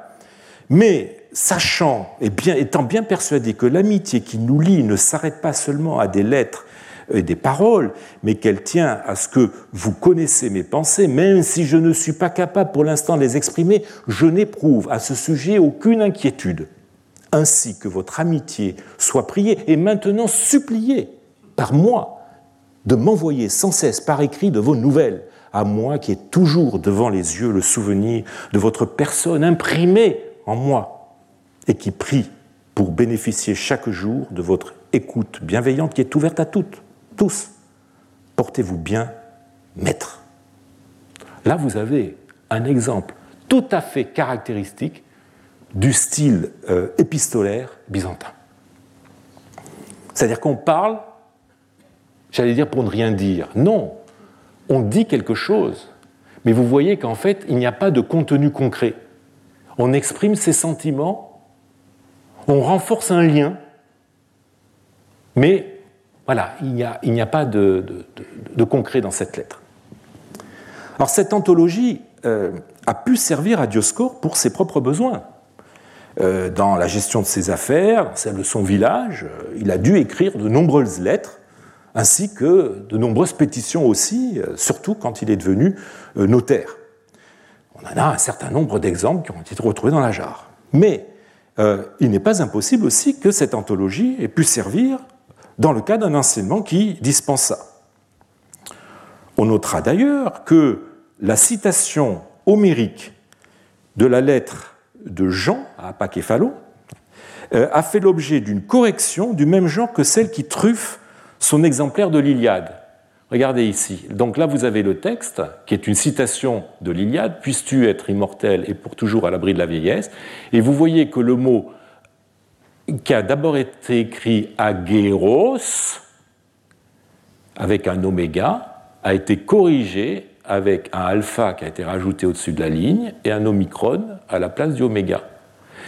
mais sachant et étant bien persuadé que l'amitié qui nous lie ne s'arrête pas seulement à des lettres et des paroles, mais qu'elle tient à ce que vous connaissez mes pensées, même si je ne suis pas capable pour l'instant de les exprimer, je n'éprouve à ce sujet aucune inquiétude. Ainsi que votre amitié soit priée et maintenant suppliée par moi de m'envoyer sans cesse par écrit de vos nouvelles, à moi qui ai toujours devant les yeux le souvenir de votre personne imprimée en moi et qui prie pour bénéficier chaque jour de votre écoute bienveillante qui est ouverte à toutes tous, portez-vous bien maître. Là, vous avez un exemple tout à fait caractéristique du style euh, épistolaire byzantin. C'est-à-dire qu'on parle, j'allais dire pour ne rien dire. Non, on dit quelque chose, mais vous voyez qu'en fait, il n'y a pas de contenu concret. On exprime ses sentiments, on renforce un lien, mais voilà, il n'y a, pas de, concret dans cette lettre. Alors cette anthologie euh, a pu servir à Dioscore pour ses propres besoins. Euh, dans la gestion de ses affaires, celle de son village, euh, il a dû écrire de nombreuses lettres, ainsi que de nombreuses pétitions aussi, surtout quand il est devenu notaire. On en a un certain nombre d'exemples qui ont été retrouvés dans la jarre. Mais il n'est pas impossible aussi que cette anthologie ait pu servir dans le cas d'un enseignement qui dispensa. On notera d'ailleurs que la citation homérique de la lettre de Jean à Pacéphalo euh, a fait l'objet d'une correction du même genre que celle qui truffe son exemplaire de l'Iliade. Regardez ici. Donc là, vous avez le texte, qui est une citation de l'Iliade, Puisses-tu être immortel et pour toujours à l'abri de la vieillesse Et vous voyez que le mot qui a d'abord été écrit Agueros, avec un oméga, a été corrigé avec un alpha qui a été rajouté au-dessus de la ligne et un omicron à la place du oméga.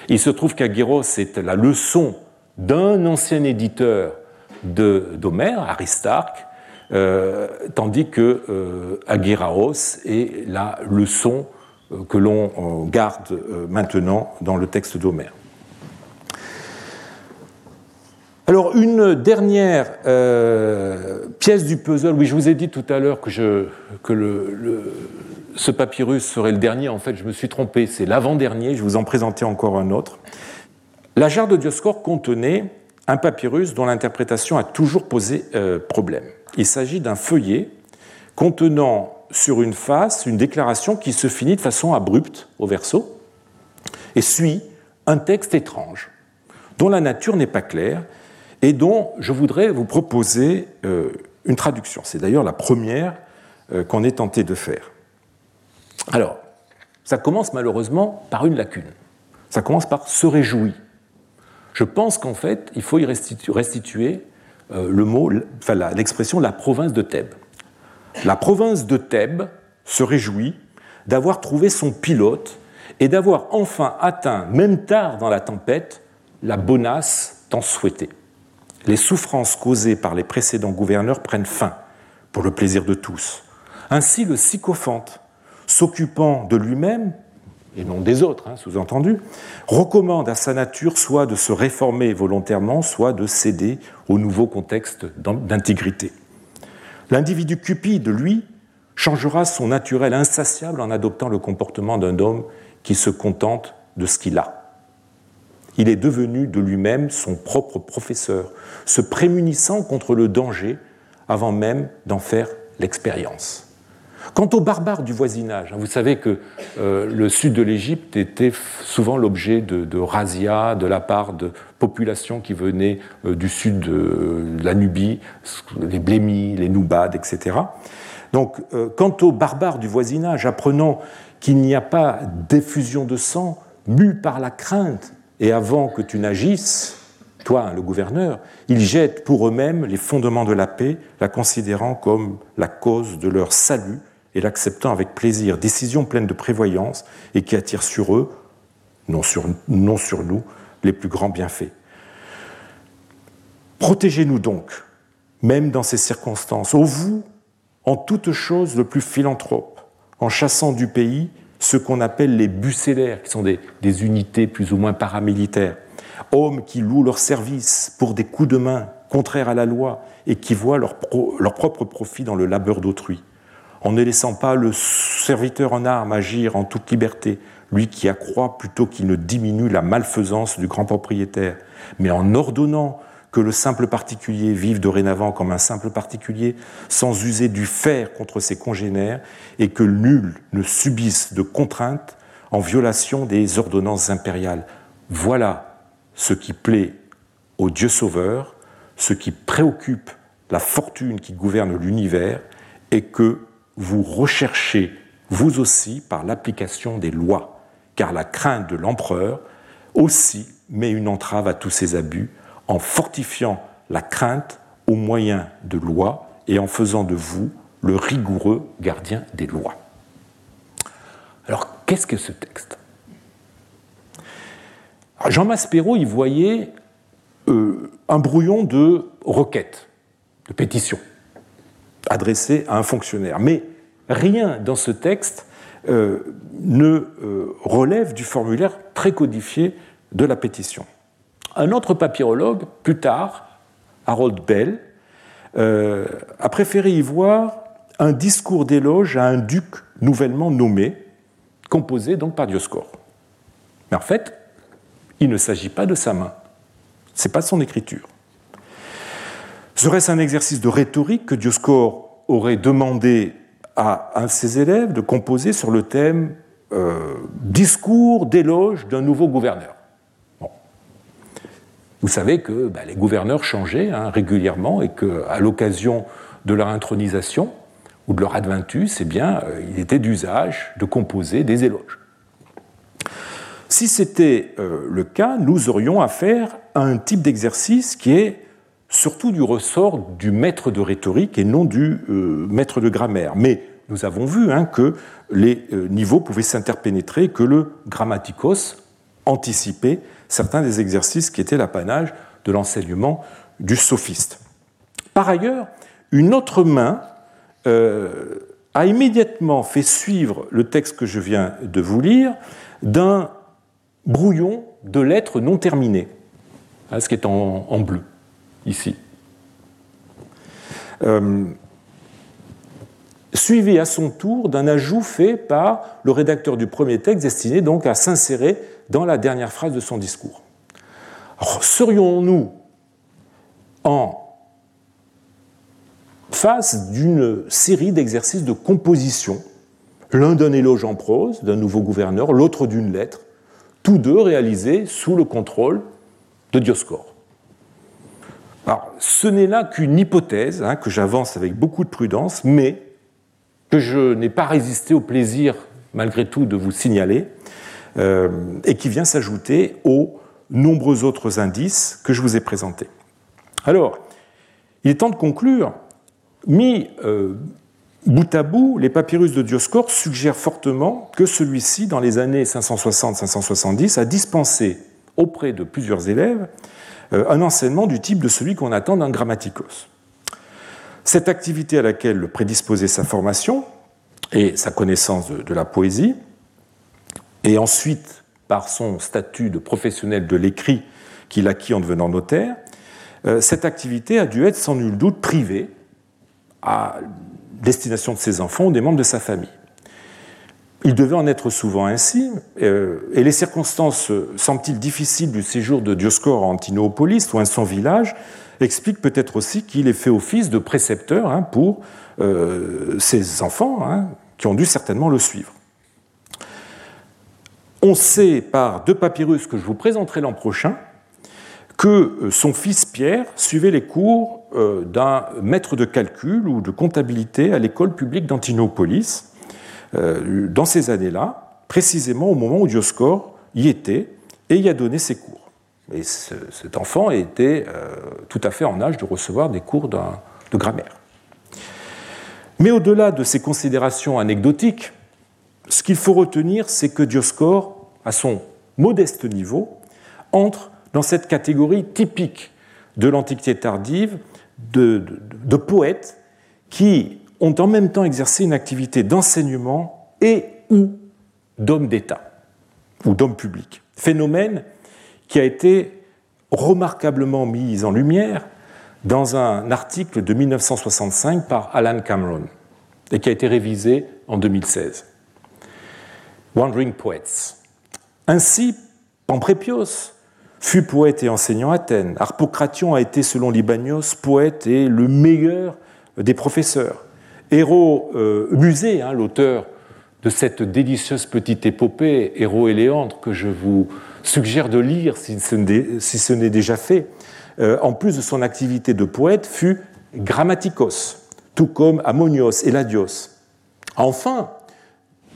Il se trouve qu'Agueros est la leçon d'un ancien éditeur d'Homère, Aristarque, euh, tandis que euh, est la leçon euh, que l'on garde maintenant dans le texte d'Homère. Alors une dernière euh, pièce du puzzle, oui je vous ai dit tout à l'heure que, ce papyrus serait le dernier, en fait je me suis trompé, c'est l'avant-dernier, je vous en présentais encore un autre. La jarre de Dioscore contenait un papyrus dont l'interprétation a toujours posé euh, problème. Il s'agit d'un feuillet contenant sur une face une déclaration qui se finit de façon abrupte au verso et suit un texte étrange dont la nature n'est pas claire et dont je voudrais vous proposer euh, une traduction. C'est d'ailleurs la première euh, qu'on ait tenté de faire. Alors, ça commence malheureusement par une lacune. Ça commence par se réjouir. Je pense qu'en fait, il faut y restituer, euh, l'expression la province de Thèbes. La province de Thèbes se réjouit d'avoir trouvé son pilote et d'avoir enfin atteint, même tard dans la tempête, la bonasse tant souhaitée les souffrances causées par les précédents gouverneurs prennent fin, pour le plaisir de tous. Ainsi, le sycophante, s'occupant de lui-même, et non des autres, hein, sous-entendu, recommande à sa nature soit de se réformer volontairement, soit de céder au nouveau contexte d'intégrité. L'individu cupide, lui, changera son naturel insatiable en adoptant le comportement d'un homme qui se contente de ce qu'il a. Il est devenu de lui-même son propre professeur, se prémunissant contre le danger avant même d'en faire l'expérience. Quant aux barbares du voisinage, hein, vous savez que euh, le sud de l'Égypte était souvent l'objet de, de de la part de populations qui venaient euh, du sud de, la Nubie, les Blémis, les Noubades, etc. Donc, euh, quant aux barbares du voisinage, apprenant qu'il n'y a pas d'effusion de sang, mu par la crainte, et avant que tu n'agisses, toi, hein, le gouverneur, ils jettent pour eux-mêmes les fondements de la paix, la considérant comme la cause de leur salut et l'acceptant avec plaisir, décision pleine de prévoyance et qui attire sur eux, non sur, nous, les plus grands bienfaits. Protégez-nous donc, même dans ces circonstances, ô vous, en toute chose le plus philanthrope, en chassant du pays ce qu'on appelle les bucellaires, qui sont des, des unités plus ou moins paramilitaires, hommes qui louent leur service pour des coups de main contraires à la loi et qui voient leur propre profit dans le labeur d'autrui en ne laissant pas le serviteur en armes agir en toute liberté, lui qui accroît plutôt qu'il ne diminue la malfaisance du grand propriétaire, mais en ordonnant que le simple particulier vive dorénavant comme un simple particulier, sans user du fer contre ses congénères, et que nul ne subisse de contraintes en violation des ordonnances impériales. Voilà ce qui plaît au Dieu sauveur, ce qui préoccupe la fortune qui gouverne l'univers, et que vous recherchez vous aussi par l'application des lois, car la crainte de l'empereur aussi met une entrave à tous ces abus en fortifiant la crainte au moyen de lois et en faisant de vous le rigoureux gardien des lois. Alors, qu'est-ce que ce texte? Jean Maspero y voyait euh, un brouillon de requêtes, de pétitions adressé à un fonctionnaire. Mais rien dans ce texte euh, ne euh, relève du formulaire très codifié de la pétition. Un autre papyrologue, plus tard, Harold Bell, euh, a préféré y voir un discours d'éloge à un duc nouvellement nommé, composé donc par Dioscore. Mais en fait, il ne s'agit pas de sa main. Ce n'est pas son écriture. Serait-ce un exercice de rhétorique que Dioscore aurait demandé à un de ses élèves de composer sur le thème euh, discours d'éloge d'un nouveau gouverneur? Vous savez que bah, les gouverneurs changeaient hein, régulièrement et qu'à l'occasion de leur intronisation ou de leur adventus, eh bien, euh, il était d'usage de composer des éloges. Si c'était euh, le cas, nous aurions affaire à un type d'exercice qui est surtout du ressort du maître de rhétorique et non du euh, maître de grammaire. Mais nous avons vu hein, que les euh, niveaux pouvaient s'interpénétrer, que le grammaticos anticipait certains des exercices qui étaient l'apanage de l'enseignement du sophiste. Par ailleurs, une autre main euh, a immédiatement fait suivre le texte que je viens de vous lire d'un brouillon de lettres non terminées, hein, ce qui est en bleu ici. Euh, suivi à son tour d'un ajout fait par le rédacteur du premier texte destiné donc à s'insérer dans la dernière phrase de son discours. Serions-nous en face d'une série d'exercices de composition, l'un d'un éloge en prose d'un nouveau gouverneur, l'autre d'une lettre, tous deux réalisés sous le contrôle de Dioscore alors, ce n'est là qu'une hypothèse hein, que j'avance avec beaucoup de prudence, mais que je n'ai pas résisté au plaisir, malgré tout, de vous signaler, euh, et qui vient s'ajouter aux nombreux autres indices que je vous ai présentés. Alors, il est temps de conclure. Mis euh, bout à bout, les papyrus de Dioscore suggèrent fortement que celui-ci, dans les années 560-570, a dispensé auprès de plusieurs élèves un enseignement du type de celui qu'on attend d'un grammaticos. Cette activité à laquelle le prédisposait sa formation et sa connaissance de, la poésie, et ensuite par son statut de professionnel de l'écrit qu'il acquit en devenant notaire, euh, cette activité a dû être sans nul doute privée à destination de ses enfants ou des membres de sa famille. Il devait en être souvent ainsi, euh, et les circonstances, semblent-ils, difficiles du séjour de Dioscore à Antinopolis, loin de son village, explique peut-être aussi qu'il ait fait office de précepteur hein, pour euh, ses enfants, hein, qui ont dû certainement le suivre. On sait par deux papyrus que je vous présenterai l'an prochain que euh, son fils Pierre suivait les cours euh, d'un maître de calcul ou de comptabilité à l'école publique d'Antinopolis dans ces années-là, précisément au moment où Dioscore y était et y a donné ses cours. Et cet enfant était tout à fait en âge de recevoir des cours de grammaire. Mais au-delà de ces considérations anecdotiques, ce qu'il faut retenir, c'est que Dioscore, à son modeste niveau, entre dans cette catégorie typique de l'Antiquité tardive de, poètes qui ont en même temps exercé une activité d'enseignement et ou d'homme d'État ou d'homme public. Phénomène qui a été remarquablement mis en lumière dans un article de 1965 par Alan Cameron et qui a été révisé en 2016. Wandering Poets. Ainsi, Pamprépios fut poète et enseignant à Athènes. Harpocration a été, selon Libanios, poète et le meilleur des professeurs. Héros euh, Musée, hein, l'auteur de cette délicieuse petite épopée, Héros et Léandre, que je vous suggère de lire si ce n'est déjà fait, euh, en plus de son activité de poète, fut grammaticos, tout comme Ammonios et Ladios. Enfin,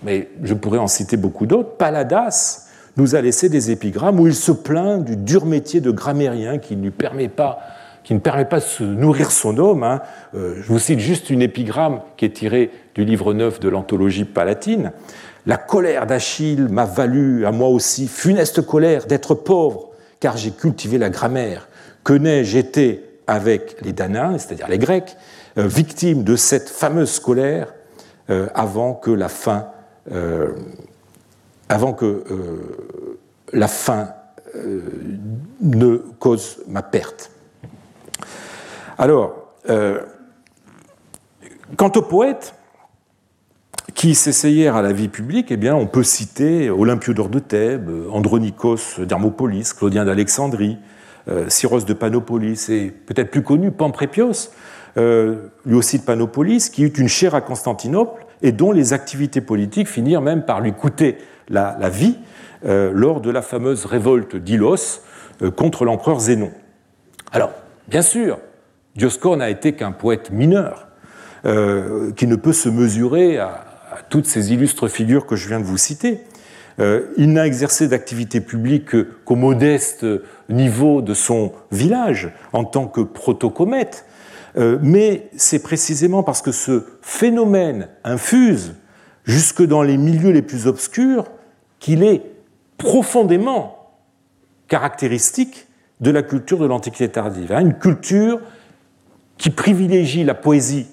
mais je pourrais en citer beaucoup d'autres, Paladas nous a laissé des épigrammes où il se plaint du dur métier de grammairien qui, ne permet pas qui ne permet pas de se nourrir son homme. Hein. Euh, je vous cite juste une épigramme qui est tirée du livre 9 de l'anthologie palatine. La colère d'Achille m'a valu à moi aussi, funeste colère, d'être pauvre, car j'ai cultivé la grammaire que n'ai-je été avec les Danains, c'est-à-dire les Grecs, euh, victimes de cette fameuse colère euh, avant que la fin, avant que la fin ne cause ma perte? Alors, quant aux poètes qui s'essayèrent à la vie publique, eh on peut citer Olympiodore de Thèbes, Andronikos d'Hermopolis, Claudien d'Alexandrie, euh, Syros de Panopolis et peut-être plus connu Pamprépios, euh, lui aussi de Panopolis, qui eut une chaire à Constantinople et dont les activités politiques finirent même par lui coûter la, vie euh, lors de la fameuse révolte d'Ilos contre l'empereur Zénon. Alors, bien sûr, Dioscore n'a été qu'un poète mineur, qui ne peut se mesurer à, toutes ces illustres figures que je viens de vous citer. il n'a exercé d'activité publique qu'au modeste niveau de son village en tant que protocomète, euh, mais c'est précisément parce que ce phénomène infuse jusque dans les milieux les plus obscurs qu'il est profondément caractéristique de la culture de l'Antiquité tardive. Hein. Qui privilégie la poésie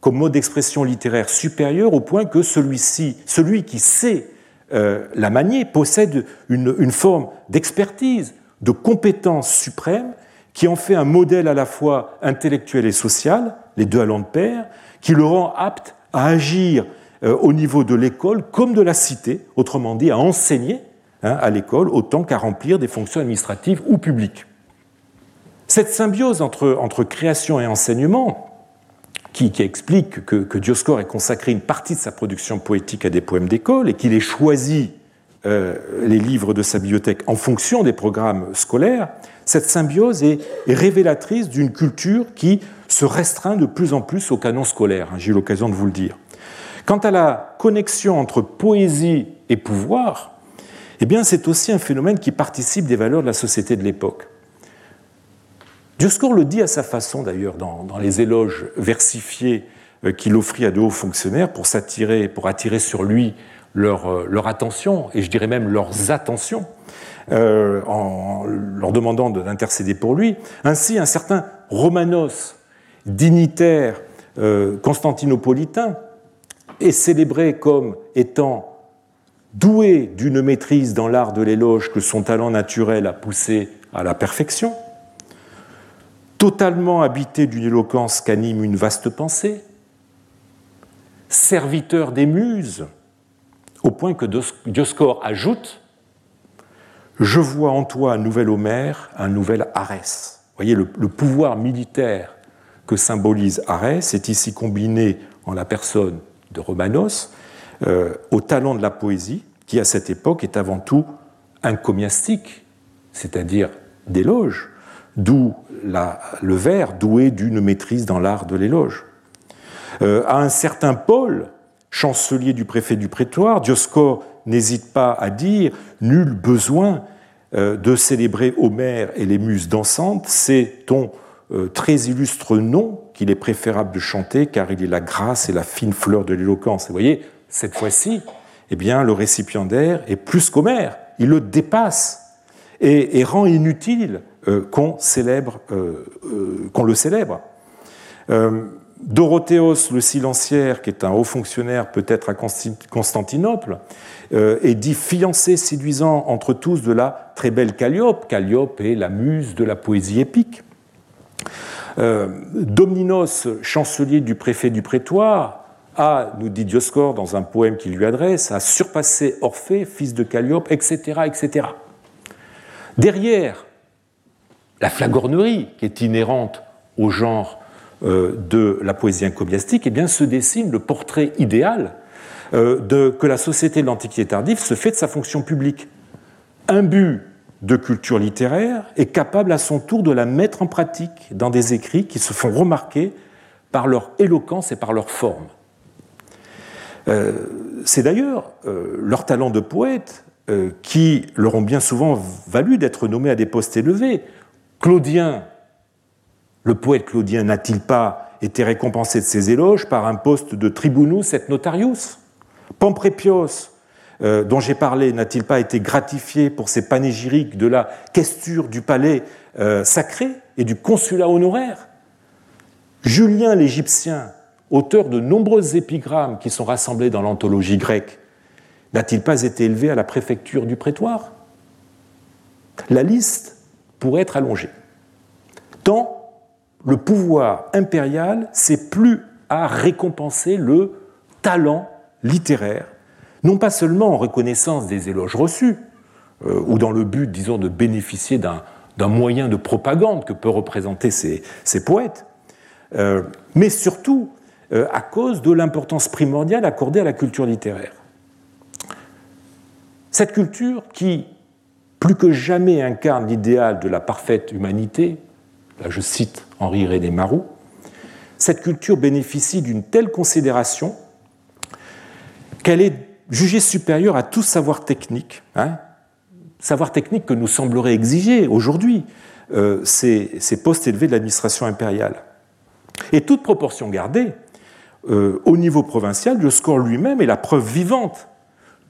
comme mode d'expression littéraire supérieur au point que celui-ci, celui qui sait euh, la manier, possède une forme d'expertise, de compétences suprêmes qui en fait un modèle à la fois intellectuel et social, les deux allant de pair, qui le rend apte à agir euh, au niveau de l'école comme de la cité, autrement dit à enseigner hein, à l'école autant qu'à remplir des fonctions administratives ou publiques. Cette symbiose entre, création et enseignement, qui, explique que, que Dioscore ait consacré une partie de sa production poétique à des poèmes d'école et qu'il ait choisi euh, les livres de sa bibliothèque en fonction des programmes scolaires, cette symbiose est, révélatrice d'une culture qui se restreint de plus en plus au canon scolaire, hein, j'ai eu l'occasion de vous le dire. Quant à la connexion entre poésie et pouvoir, eh bien c'est aussi un phénomène qui participe des valeurs de la société de l'époque. Dioscore le dit à sa façon d'ailleurs dans, les éloges versifiés euh, qu'il offrit à de hauts fonctionnaires pour s'attirer, pour attirer sur lui euh, leur, attention, et je dirais même leurs attentions, euh, en leur demandant d'intercéder pour lui. Ainsi, un certain Romanos, dignitaire euh, constantinopolitain, est célébré comme étant doué d'une maîtrise dans l'art de l'éloge que son talent naturel a poussé à la perfection, totalement habité d'une éloquence qu'anime une vaste pensée, serviteur des muses, au point que Dioscore ajoute Je vois en toi un nouvel Homère, un nouvel Arès. voyez, le, pouvoir militaire que symbolise Arès est ici combiné en la personne de Romanos euh, au talent de la poésie, qui à cette époque est avant tout un comiastique, c'est-à-dire d'éloge, d'où le vers doué d'une maîtrise dans l'art de l'éloge. Euh, à un certain Paul, chancelier du préfet du prétoire, Dioscore n'hésite pas à dire Nul besoin euh, de célébrer Homère et les muses dansantes, c'est ton euh, très illustre nom qu'il est préférable de chanter car il est la grâce et la fine fleur de l'éloquence. Vous voyez, cette fois-ci, eh bien, le récipiendaire est plus qu'Homère, il le dépasse et, rend inutile qu'on célèbre, qu'on le célèbre. Dorothéos le silenciaire, qui est un haut fonctionnaire peut-être à Constantinople, euh, est dit fiancé séduisant entre tous de la très belle Calliope. Calliope est la muse de la poésie épique. Euh, Domninos, chancelier du préfet du prétoire, a, nous dit Dioscore dans un poème qu'il lui adresse, a surpassé Orphée, fils de Calliope, etc., etc. Derrière la flagornerie qui est inhérente au genre euh, de la poésie encomiastique, eh bien, se dessine le portrait idéal euh, de, que la société de l'Antiquité tardive se fait de sa fonction publique. But de culture littéraire est capable à son tour de la mettre en pratique dans des écrits qui se font remarquer par leur éloquence et par leur forme. Euh, c'est d'ailleurs leur talent de poète qui leur ont bien souvent valu d'être nommés à des postes élevés. Claudien le poète claudien n'a-t-il pas été récompensé de ses éloges par un poste de tribunus et notarius? Pamprépios, euh, dont j'ai parlé, n'a-t-il pas été gratifié pour ses panégyriques de la questure du palais euh, sacré et du consulat honoraire? Julien l'Égyptien, auteur de nombreuses épigrammes qui sont rassemblées dans l'anthologie grecque, n'a-t-il pas été élevé à la préfecture du prétoire? La liste pourrait être allongée. Tant le pouvoir impérial c'est plus à récompenser le talent littéraire, non pas seulement en reconnaissance des éloges reçus, euh, ou dans le but, disons, de bénéficier d'un moyen de propagande que peuvent représenter ces, poètes, euh, mais surtout euh, à cause de l'importance primordiale accordée à la culture littéraire. Cette culture qui, plus que jamais, incarne l'idéal de la parfaite humanité, là je cite Henri René Marou, cette culture bénéficie d'une telle considération qu'elle est jugée supérieure à tout savoir technique, hein, savoir technique que nous semblerait exiger aujourd'hui euh, ces, postes élevés de l'administration impériale. Et toute proportion gardée, euh, au niveau provincial, le score lui-même est la preuve vivante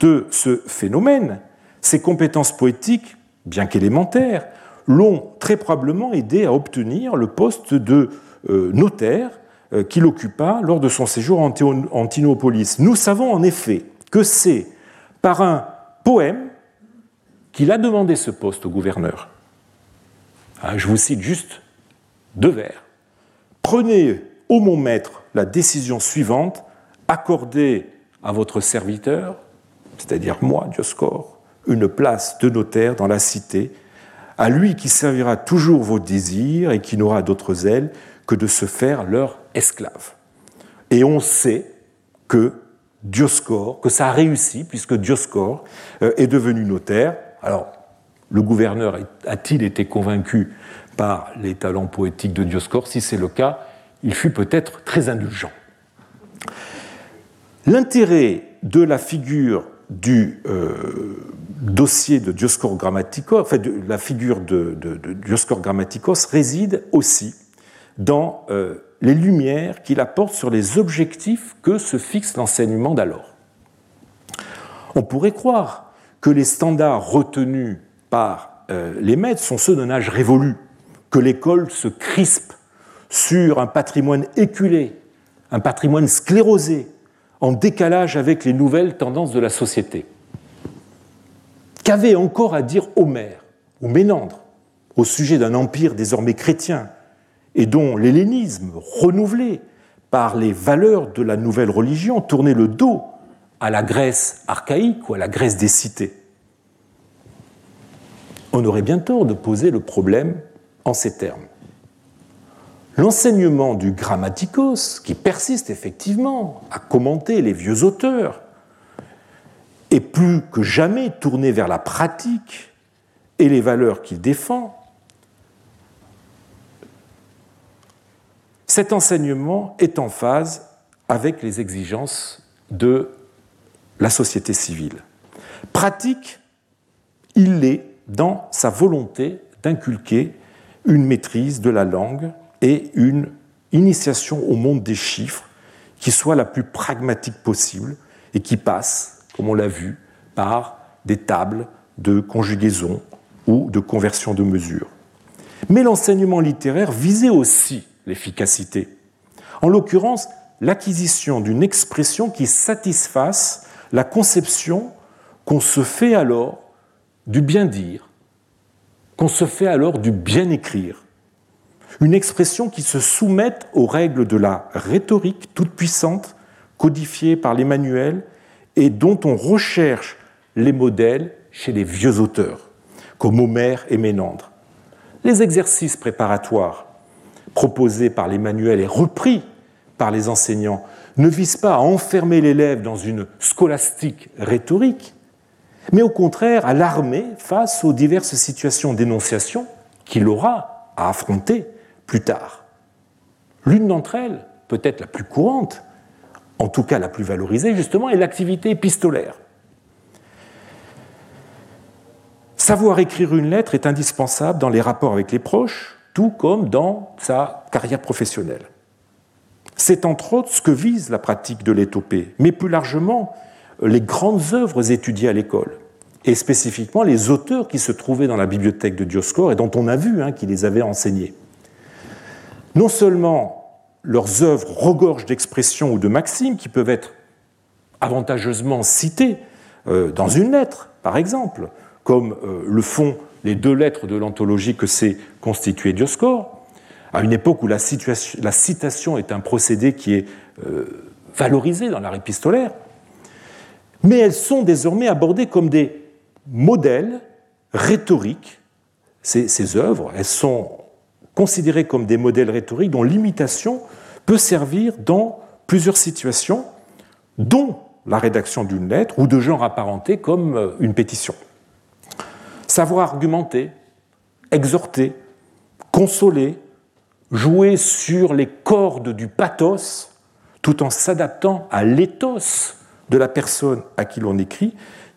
de ce phénomène. Ses compétences poétiques, bien qu'élémentaires, l'ont très probablement aidé à obtenir le poste de euh, notaire euh, qu'il occupa lors de son séjour en Antinopolis. Nous savons en effet que c'est par un poème qu'il a demandé ce poste au gouverneur. Ah, je vous cite juste deux vers. Prenez, ô mon maître, la décision suivante, accordez à votre serviteur, c'est-à-dire moi, Dioscore, une place de notaire dans la cité à lui qui servira toujours vos désirs et qui n'aura d'autres ailes que de se faire leur esclave. Et on sait que Dioscore, que ça a réussi, puisque Dioscore euh, est devenu notaire. Alors, le gouverneur a-t-il été convaincu par les talents poétiques de Dioscore Si c'est le cas, il fut peut-être très indulgent. L'intérêt de la figure du euh, dossier de Dioscor Grammaticos, enfin la figure de, Dioscor Grammaticos réside aussi dans euh, les lumières qu'il apporte sur les objectifs que se fixe l'enseignement d'alors. On pourrait croire que les standards retenus par euh, les maîtres sont ceux d'un âge révolu, que l'école se crispe sur un patrimoine éculé, un patrimoine sclérosé, en décalage avec les nouvelles tendances de la société. Qu'avait encore à dire Homère ou Ménandre au sujet d'un empire désormais chrétien et dont l'hellénisme, renouvelé par les valeurs de la nouvelle religion, tournait le dos à la Grèce archaïque ou à la Grèce des cités On aurait bien tort de poser le problème en ces termes. L'enseignement du grammaticos, qui persiste effectivement à commenter les vieux auteurs, plus que jamais tourné vers la pratique et les valeurs qu'il défend. Cet enseignement est en phase avec les exigences de la société civile. Pratique, il l'est dans sa volonté d'inculquer une maîtrise de la langue et une initiation au monde des chiffres qui soit la plus pragmatique possible et qui passe, comme on l'a vu, par des tables de conjugaison ou de conversion de mesures. Mais l'enseignement littéraire visait aussi l'efficacité. En l'occurrence, l'acquisition d'une expression qui satisfasse la conception qu'on se fait alors du bien dire, qu'on se fait alors du bien écrire. Une expression qui se soumette aux règles de la rhétorique toute puissante, codifiée par les manuels, et dont on recherche les modèles chez les vieux auteurs, comme Homère et Ménandre. Les exercices préparatoires proposés par les manuels et repris par les enseignants ne visent pas à enfermer l'élève dans une scolastique rhétorique, mais au contraire à l'armer face aux diverses situations d'énonciation qu'il aura à affronter plus tard. L'une d'entre elles, peut-être la plus courante, en tout cas la plus valorisée justement, est l'activité épistolaire. Savoir écrire une lettre est indispensable dans les rapports avec les proches, tout comme dans sa carrière professionnelle. C'est entre autres ce que vise la pratique de l'étopée, mais plus largement les grandes œuvres étudiées à l'école, et spécifiquement les auteurs qui se trouvaient dans la bibliothèque de Dioscore et dont on a vu hein, qu'ils les avaient enseignés. Non seulement leurs œuvres regorgent d'expressions ou de maximes qui peuvent être avantageusement citées euh, dans une lettre, par exemple, comme euh, le font les deux lettres de l'anthologie que s'est constituée Dioscore, à une époque où la, citation est un procédé qui est euh, valorisé dans l'art épistolaire, mais elles sont désormais abordées comme des modèles rhétoriques. Ces, ces œuvres, elles sont considérées comme des modèles rhétoriques dont l'imitation peut servir dans plusieurs situations, dont la rédaction d'une lettre ou de genre apparenté comme euh, une pétition. Savoir argumenter, exhorter, consoler, jouer sur les cordes du pathos tout en s'adaptant à l'éthos de la personne à qui l'on écrit,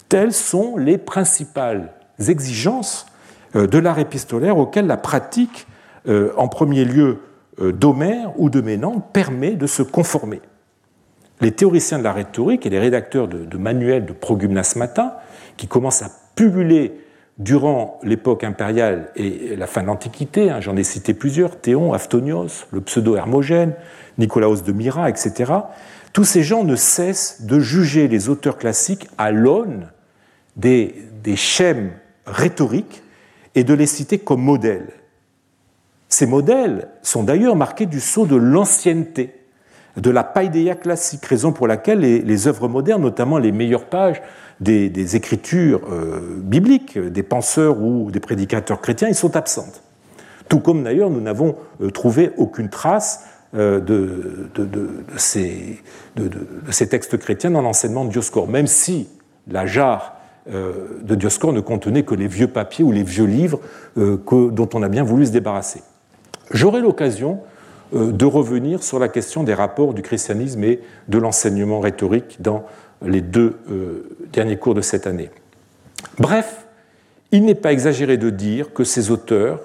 telles sont les principales exigences euh, de l'art épistolaire auxquelles la pratique, euh, en premier lieu d'Homère ou de Ménandre, permet de se conformer. Les théoriciens de la rhétorique et les rédacteurs de, manuels de progymnasmata, qui commencent à pubuler durant l'époque impériale et la fin de l'Antiquité, hein, j'en ai cité plusieurs, Théon, Aftonios, le pseudo-Hermogène, Nicolaos de Myra, etc., tous ces gens ne cessent de juger les auteurs classiques à l'aune des, des schèmes rhétoriques et de les citer comme modèles. Ces modèles sont d'ailleurs marqués du sceau de l'ancienneté, de la païdéia classique, raison pour laquelle les, œuvres modernes, notamment les meilleures pages des, écritures euh, bibliques, des penseurs ou des prédicateurs chrétiens, ils sont absentes. Tout comme d'ailleurs nous n'avons euh, trouvé aucune trace euh, de, ces, textes chrétiens dans l'enseignement de Dioscore, même si la jarre de Dioscore ne contenait que les vieux papiers ou les vieux livres dont on a bien voulu se débarrasser. J'aurai l'occasion de revenir sur la question des rapports du christianisme et de l'enseignement rhétorique dans les deux euh, derniers cours de cette année. Bref, il n'est pas exagéré de dire que ces auteurs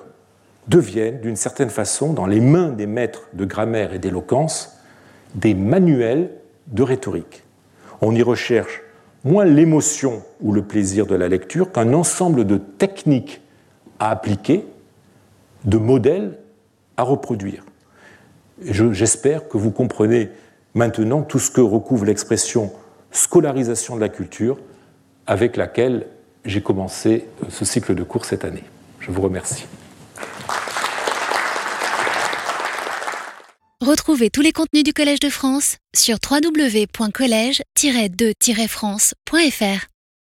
deviennent, d'une certaine façon, dans les mains des maîtres de grammaire et d'éloquence, des manuels de rhétorique. On y recherche moins l'émotion ou le plaisir de la lecture qu'un ensemble de techniques à appliquer, de modèles à reproduire. J'espère que vous comprenez maintenant tout ce que recouvre l'expression scolarisation de la culture avec laquelle j'ai commencé ce cycle de cours cette année. Je vous remercie. Retrouvez tous les contenus du Collège de France sur www.colège-2-france.fr.